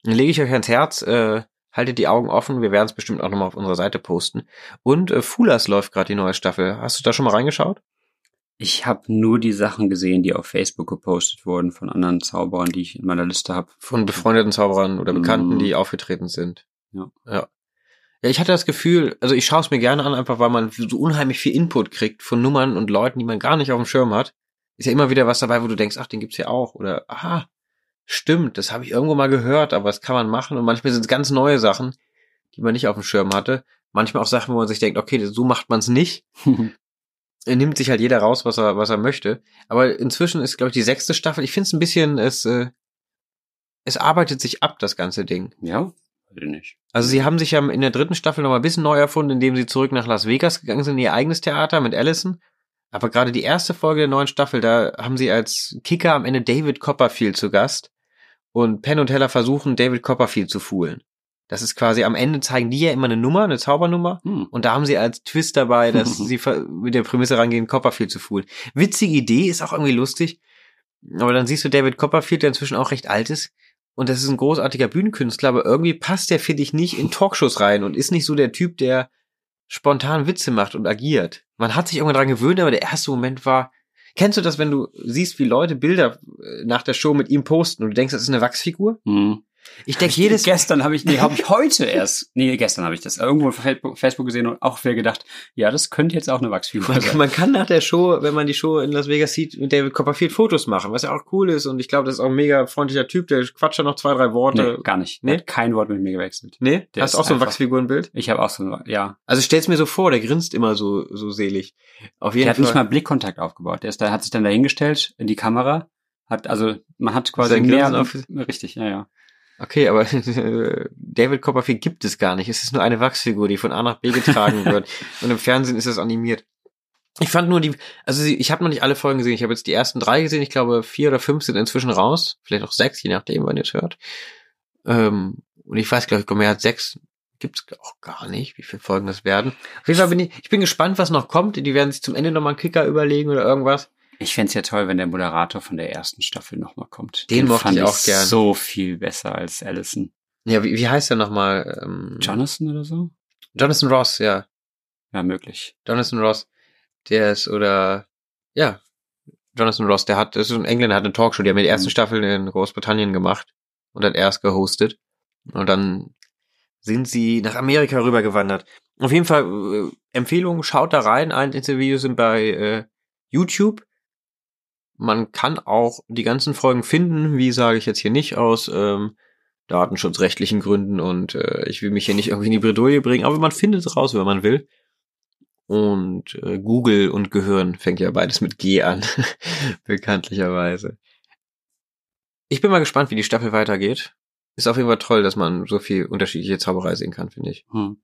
Dann lege ich euch ans Herz, äh, haltet die Augen offen, wir werden es bestimmt auch nochmal auf unserer Seite posten. Und äh, Fulas läuft gerade die neue Staffel. Hast du da schon mal reingeschaut? Ich habe nur die Sachen gesehen, die auf Facebook gepostet wurden von anderen Zauberern, die ich in meiner Liste habe. Von befreundeten Zauberern oder Bekannten, Mm. die aufgetreten sind. Ja. Ja. Ja, ich hatte das Gefühl, also ich schaue es mir gerne an, einfach weil man so unheimlich viel Input kriegt von Nummern und Leuten, die man gar nicht auf dem Schirm hat. Ist ja immer wieder was dabei, wo du denkst, ach, den gibt's ja auch. Oder, ah, stimmt, das habe ich irgendwo mal gehört, aber das kann man machen. Und manchmal sind es ganz neue Sachen, die man nicht auf dem Schirm hatte. Manchmal auch Sachen, wo man sich denkt, okay, so macht man es nicht. Er nimmt sich halt jeder raus, was er, was er möchte. Aber inzwischen ist, glaube ich, die sechste Staffel. Ich finde es ein bisschen, es, äh, es arbeitet sich ab, das ganze Ding. ja. Also sie haben sich ja in der dritten Staffel noch mal ein bisschen neu erfunden, indem sie zurück nach Las Vegas gegangen sind, in ihr eigenes Theater mit Allison. Aber gerade die erste Folge der neuen Staffel, da haben sie als Kicker am Ende David Copperfield zu Gast. Und Penn und Teller versuchen, David Copperfield zu foolen. Das ist quasi, am Ende zeigen die ja immer eine Nummer, eine Zaubernummer. Hm. Und da haben sie als Twist dabei, dass sie mit der Prämisse rangehen, Copperfield zu foolen. Witzige Idee, ist auch irgendwie lustig. Aber dann siehst du David Copperfield, der inzwischen auch recht alt ist. Und das ist ein großartiger Bühnenkünstler, aber irgendwie passt der, finde ich, nicht in Talkshows rein und ist nicht so der Typ, der spontan Witze macht und agiert. Man hat sich irgendwann dran gewöhnt, aber der erste Moment war, kennst du das, wenn du siehst, wie Leute Bilder äh, nach der Show mit ihm posten und du denkst, das ist eine Wachsfigur? Hm. Ich denke jedes gestern habe ich nee habe ich heute erst nee gestern habe ich das irgendwo auf Facebook gesehen und auch wer gedacht ja das könnte jetzt auch eine Wachsfigur Man, sein man kann nach der Show, wenn man die Show in Las Vegas sieht, mit David Copperfield Fotos machen, was ja auch cool ist. Und ich glaube, das ist auch ein mega freundlicher Typ, der quatscht ja noch zwei, drei Worte. nee, gar nicht Nee? nee? kein Wort mit mir gewechselt Nee? Der Hast ist auch so ein Wachsfigurenbild? ich habe auch so ja Also stell's mir so vor, der grinst immer so, so selig. Auf jeden der hat Fall. nicht mal Blickkontakt aufgebaut der ist da hat sich dann dahingestellt in die Kamera hat also man hat quasi mehr Grinsen richtig ja ja Okay, aber David Copperfield gibt es gar nicht. Es ist nur eine Wachsfigur, die von A nach B getragen wird. Und im Fernsehen ist das animiert. Ich fand nur die, also ich habe noch nicht alle Folgen gesehen. Ich habe jetzt die ersten drei gesehen. Ich glaube, vier oder fünf sind inzwischen raus. Vielleicht auch sechs, je nachdem, wann ihr es hört. Ähm, und ich weiß, glaube ich, mehr als sechs gibt's auch gar nicht, wie viele Folgen das werden. Auf jeden Fall bin ich, ich bin gespannt, was noch kommt. Die werden sich zum Ende nochmal einen Kicker überlegen oder irgendwas. Ich fänd's ja toll wenn der Moderator von der ersten Staffel nochmal kommt Den mochte fand ich auch gern. so viel besser als Allison Ja, wie, wie heißt der nochmal? Ähm, Jonathan oder so Jonathan Ross, ja. ja möglich Jonathan Ross, der ist, oder, ja, Jonathan Ross, der hat, das ist ein Engländer, hat eine Talkshow, die haben die erste Mhm. Staffel in Großbritannien gemacht und hat erst gehostet. Und dann sind sie nach Amerika rübergewandert. Auf jeden Fall, äh, Empfehlung, schaut da rein, ein Interviews sind bei äh, YouTube. Man kann auch die ganzen Folgen finden, wie sage ich jetzt hier nicht aus ähm, datenschutzrechtlichen Gründen und äh, ich will mich hier nicht irgendwie in die Bredouille bringen, aber man findet es raus, wenn man will. Und äh, Google und Gehirn fängt ja beides mit G an, bekanntlicherweise. Ich bin mal gespannt, wie die Staffel weitergeht. Ist auf jeden Fall toll, dass man so viel unterschiedliche Zauberei sehen kann, finde ich. hm.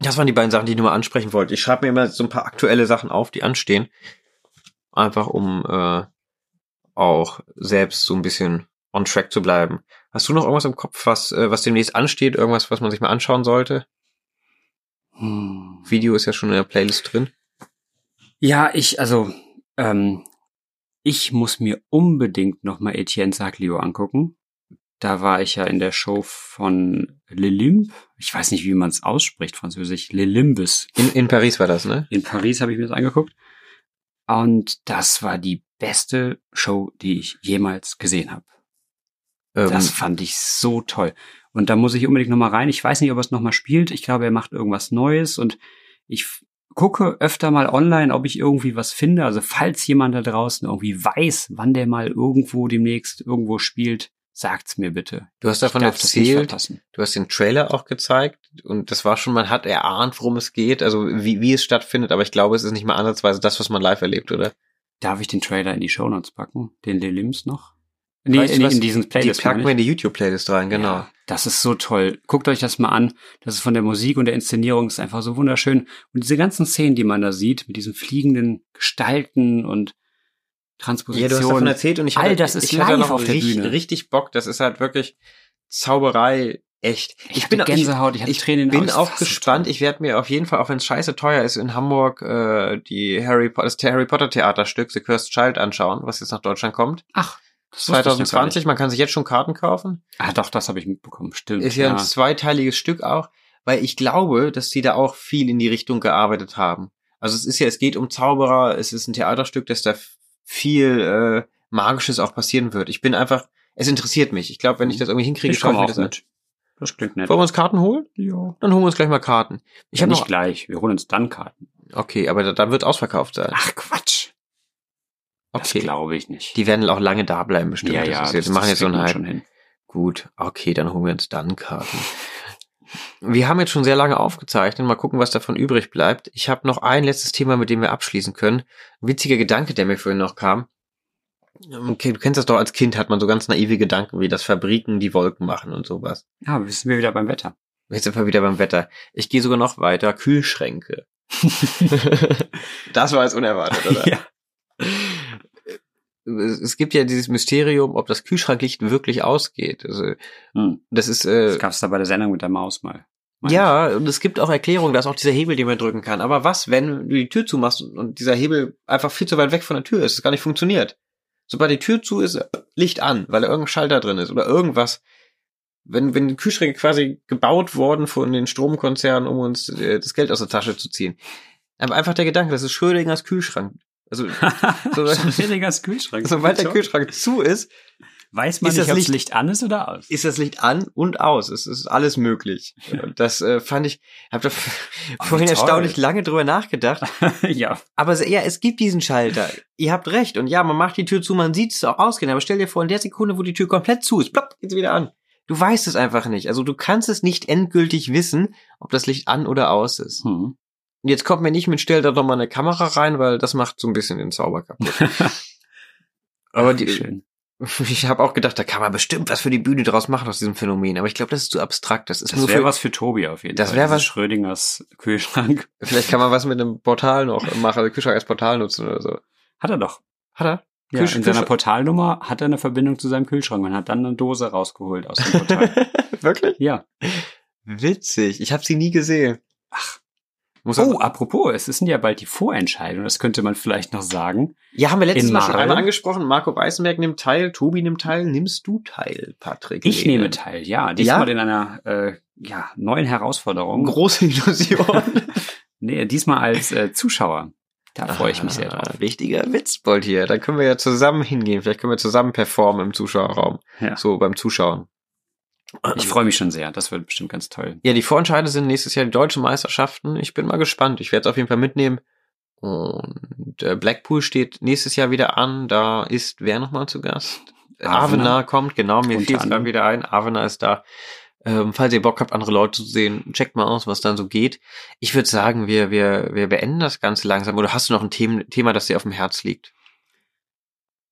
Das waren die beiden Sachen, die ich nur mal ansprechen wollte. Ich schreibe mir immer so ein paar aktuelle Sachen auf, die anstehen. Einfach um äh, auch selbst so ein bisschen on track zu bleiben. Hast du noch irgendwas im Kopf, was, äh, was demnächst ansteht? Irgendwas, was man sich mal anschauen sollte? Hm. Video ist ja schon in der Playlist drin. Ja, ich, also, ähm, ich muss mir unbedingt nochmal Etienne Saglio angucken. Da war ich ja in der Show von Lelimbe. Ich weiß nicht, wie man es ausspricht, französisch. Lelimbus. In, in Paris war das, ne? In Paris habe ich mir das angeguckt. Und das war die beste Show, die ich jemals gesehen habe. Ähm, Das fand ich so toll. Und da muss ich unbedingt nochmal rein. Ich weiß nicht, ob er es nochmal spielt. Ich glaube, er macht irgendwas Neues und ich gucke öfter mal online, ob ich irgendwie was finde. Also falls jemand da draußen irgendwie weiß, wann der mal irgendwo demnächst irgendwo spielt, sagt's mir bitte. du hast davon erzählt, du hast den Trailer auch gezeigt und das war schon, man hat erahnt, worum es geht, also wie, wie es stattfindet, aber ich glaube, es ist nicht mal ansatzweise das, was man live erlebt, oder? Darf ich den Trailer in die Shownotes packen? Den Lilims noch? Nee, Weißt du in, was? in diesen Die Playlist. packen meine wir in die YouTube-Playlist rein, genau. Ja, das ist so toll. Guckt euch das mal an. Das ist von der Musik und der Inszenierung ist einfach so wunderschön. Und diese ganzen Szenen, die man da sieht, mit diesen fliegenden Gestalten und Transpositionen. Ja, du hast davon erzählt und ich All hatte, das ist ich hatte live noch auf der richtig, Bühne. richtig Bock. Das ist halt wirklich Zauberei echt. Ich, hatte Gänsehaut, ich, hatte ich Tränen bin auch Das gespannt. Ich werde mir auf jeden Fall, auch wenn es scheiße teuer ist, in Hamburg äh, die Harry Potter, das Harry Potter Theaterstück The Cursed Child anschauen, was jetzt nach Deutschland kommt. Ach, das wusste ich noch gar 2020. nicht. Man kann sich jetzt schon Karten kaufen. Ah, doch, das habe ich mitbekommen. Stimmt. Ist ja, ein zweiteiliges Stück auch, weil ich glaube, dass die da auch viel in die Richtung gearbeitet haben. Also es ist ja, es geht um Zauberer, es ist ein Theaterstück, dass da viel äh, Magisches auch passieren wird. Ich bin einfach, es interessiert mich. Ich glaube, wenn ich das irgendwie hinkriege, ich komme auch das an. mit. Das klingt nett. Wollen wir uns Karten holen? Ja. Dann holen wir uns gleich mal Karten. Ich ja, habe nicht noch, gleich. Wir holen uns dann Karten. okay, aber da, dann wird ausverkauft sein. Ach, Quatsch. Das Okay, glaube ich nicht. die werden auch lange da bleiben bestimmt. ja, Das ja, ist jetzt, wir machen jetzt so einen Hype. Gut, okay, dann holen wir uns dann Karten. Wir haben jetzt schon sehr lange aufgezeichnet. Mal gucken, was davon übrig bleibt. Ich habe noch ein letztes Thema, mit dem wir abschließen können. Ein witziger Gedanke, der mir vorhin noch kam. Okay, du kennst das doch als Kind, hat man so ganz naive Gedanken, wie das Fabriken die Wolken machen und sowas. Ja, wir wieder beim Wetter. Jetzt sind wir wieder beim Wetter. Ich gehe sogar noch weiter. Kühlschränke. das war jetzt unerwartet, oder? Ja. Es es gibt ja dieses Mysterium, ob das Kühlschranklicht wirklich ausgeht. Also, Hm. das ist äh, Das gab's da bei der Sendung mit der Maus mal. Ja, und es gibt auch Erklärungen, da ist auch dieser Hebel, den man drücken kann. Aber was, wenn du die Tür zumachst und dieser Hebel einfach viel zu weit weg von der Tür ist, es gar nicht funktioniert? Sobald die Tür zu ist, Licht an, weil da irgendein Schalter drin ist oder irgendwas. Wenn, wenn die Kühlschränke quasi gebaut worden von den Stromkonzernen, um uns äh, das Geld aus der Tasche zu ziehen. Aber einfach der Gedanke, das ist Schrödingers Kühlschrank. Also, so, Schrödingers Kühlschrank. sobald der Kühlschrank zu ist, Weiß man Ist nicht, das ob Licht- das Licht an ist oder aus. ist das Licht an und aus. Es ist alles möglich. Das äh, fand ich, habe da vorhin toll. erstaunlich lange drüber nachgedacht. ja. Aber ja, es gibt diesen Schalter. Ihr habt recht. Und ja, man macht die Tür zu, man sieht es auch ausgehen. Aber stell dir vor, in der Sekunde, wo die Tür komplett zu ist, plopp, geht's wieder an. Du weißt es einfach nicht. Also du kannst es nicht endgültig wissen, ob das Licht an oder aus ist. Hm. Und jetzt kommt mir nicht mit, stell da doch mal eine Kamera rein, weil das macht so ein bisschen den Zauber kaputt. Aber die, Schön. ich habe auch gedacht, da kann man bestimmt was für die Bühne draus machen aus diesem Phänomen. Aber ich glaube, das ist zu abstrakt. Das ist Das nur wäre für, was für Tobi auf jeden Das Fall. wär Dieses was- Schrödingers Kühlschrank. Vielleicht kann man was mit einem Portal noch machen, also Kühlschrank als Portal nutzen oder so. Hat er doch. Hat er? Ja, Kühlsch- in seiner Portalnummer hat er eine Verbindung zu seinem Kühlschrank und hat dann eine Dose rausgeholt aus dem Portal. Wirklich? ja. Witzig. Ich habe sie nie gesehen. Ach. Muss Oh, apropos, es sind ja bald die Vorentscheidungen. Das könnte man vielleicht noch sagen. ja, haben wir letztes Mal schon einmal angesprochen. Marco Weißenberg nimmt teil, Tobi nimmt teil. Nimmst du teil, Patrick? Ich Lehne? nehme teil, ja. Diesmal in einer äh, ja, neuen Herausforderung. Große Illusion. nee, diesmal als äh, Zuschauer. Da freue ich mich sehr Ah, drauf. Richtiger Witzbold hier. Da können wir ja zusammen hingehen. Vielleicht können wir zusammen performen im Zuschauerraum. Ja. So beim Zuschauen. Ich freue mich schon sehr. Das wird bestimmt ganz toll. Ja, die Vorentscheide sind nächstes Jahr die deutschen Meisterschaften. Ich bin mal gespannt. Ich werde es auf jeden Fall mitnehmen. Und äh, Blackpool steht nächstes Jahr wieder an. Da ist wer nochmal zu Gast? Avena. Avena kommt, genau, mir fiel es dann wieder ein. Avena ist da. Ähm, falls ihr Bock habt, andere Leute zu sehen, checkt mal aus, was dann so geht. Ich würde sagen, wir, wir, wir beenden das Ganze langsam. Oder hast du noch ein Thema, Thema das dir auf dem Herz liegt?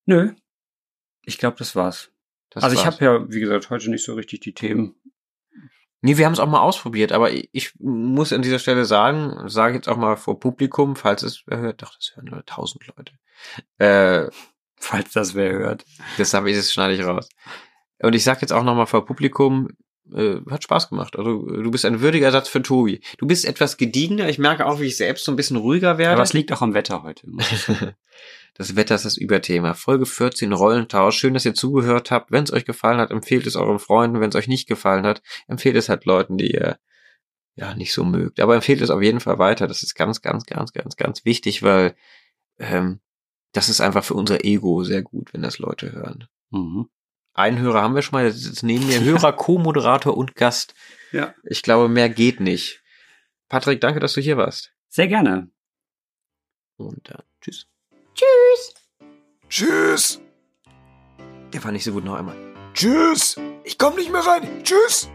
Nö. Ich glaube, das war's. Das also ich habe ja, wie gesagt, heute nicht so richtig die Themen. Nee, wir haben es auch mal ausprobiert, aber ich, muss an dieser Stelle sagen, sage jetzt auch mal vor Publikum, falls es wer hört, doch, das hören nur tausend Leute. Äh, Falls das wer hört. das habe ich, das schneide ich raus. Und ich sage jetzt auch noch mal vor Publikum, äh, hat Spaß gemacht. Also du bist ein würdiger Ersatz für Tobi. Du bist etwas gediegener. Ich merke auch, wie ich selbst so ein bisschen ruhiger werde. Aber es liegt auch am Wetter heute. Das Wetter ist das Überthema. Folge 14 Rollentausch. Schön, dass ihr zugehört habt. Wenn es euch gefallen hat, empfehlt es euren Freunden. Wenn es euch nicht gefallen hat, empfehlt es halt Leuten, die ihr ja nicht so mögt. Aber empfehlt es auf jeden Fall weiter. Das ist ganz, ganz, ganz, ganz, ganz wichtig, weil ähm, das ist einfach für unser Ego sehr gut, wenn das Leute hören. Mhm. Einen Hörer haben wir schon mal. Jetzt ist neben mir Hörer, Co-Moderator und Gast. Ja. Ich glaube, mehr geht nicht. Patrick, danke, dass du hier warst. Sehr gerne. Und dann tschüss. Tschüss. Der war nicht so gut noch einmal. Tschüss. Ich komm nicht mehr rein. Tschüss.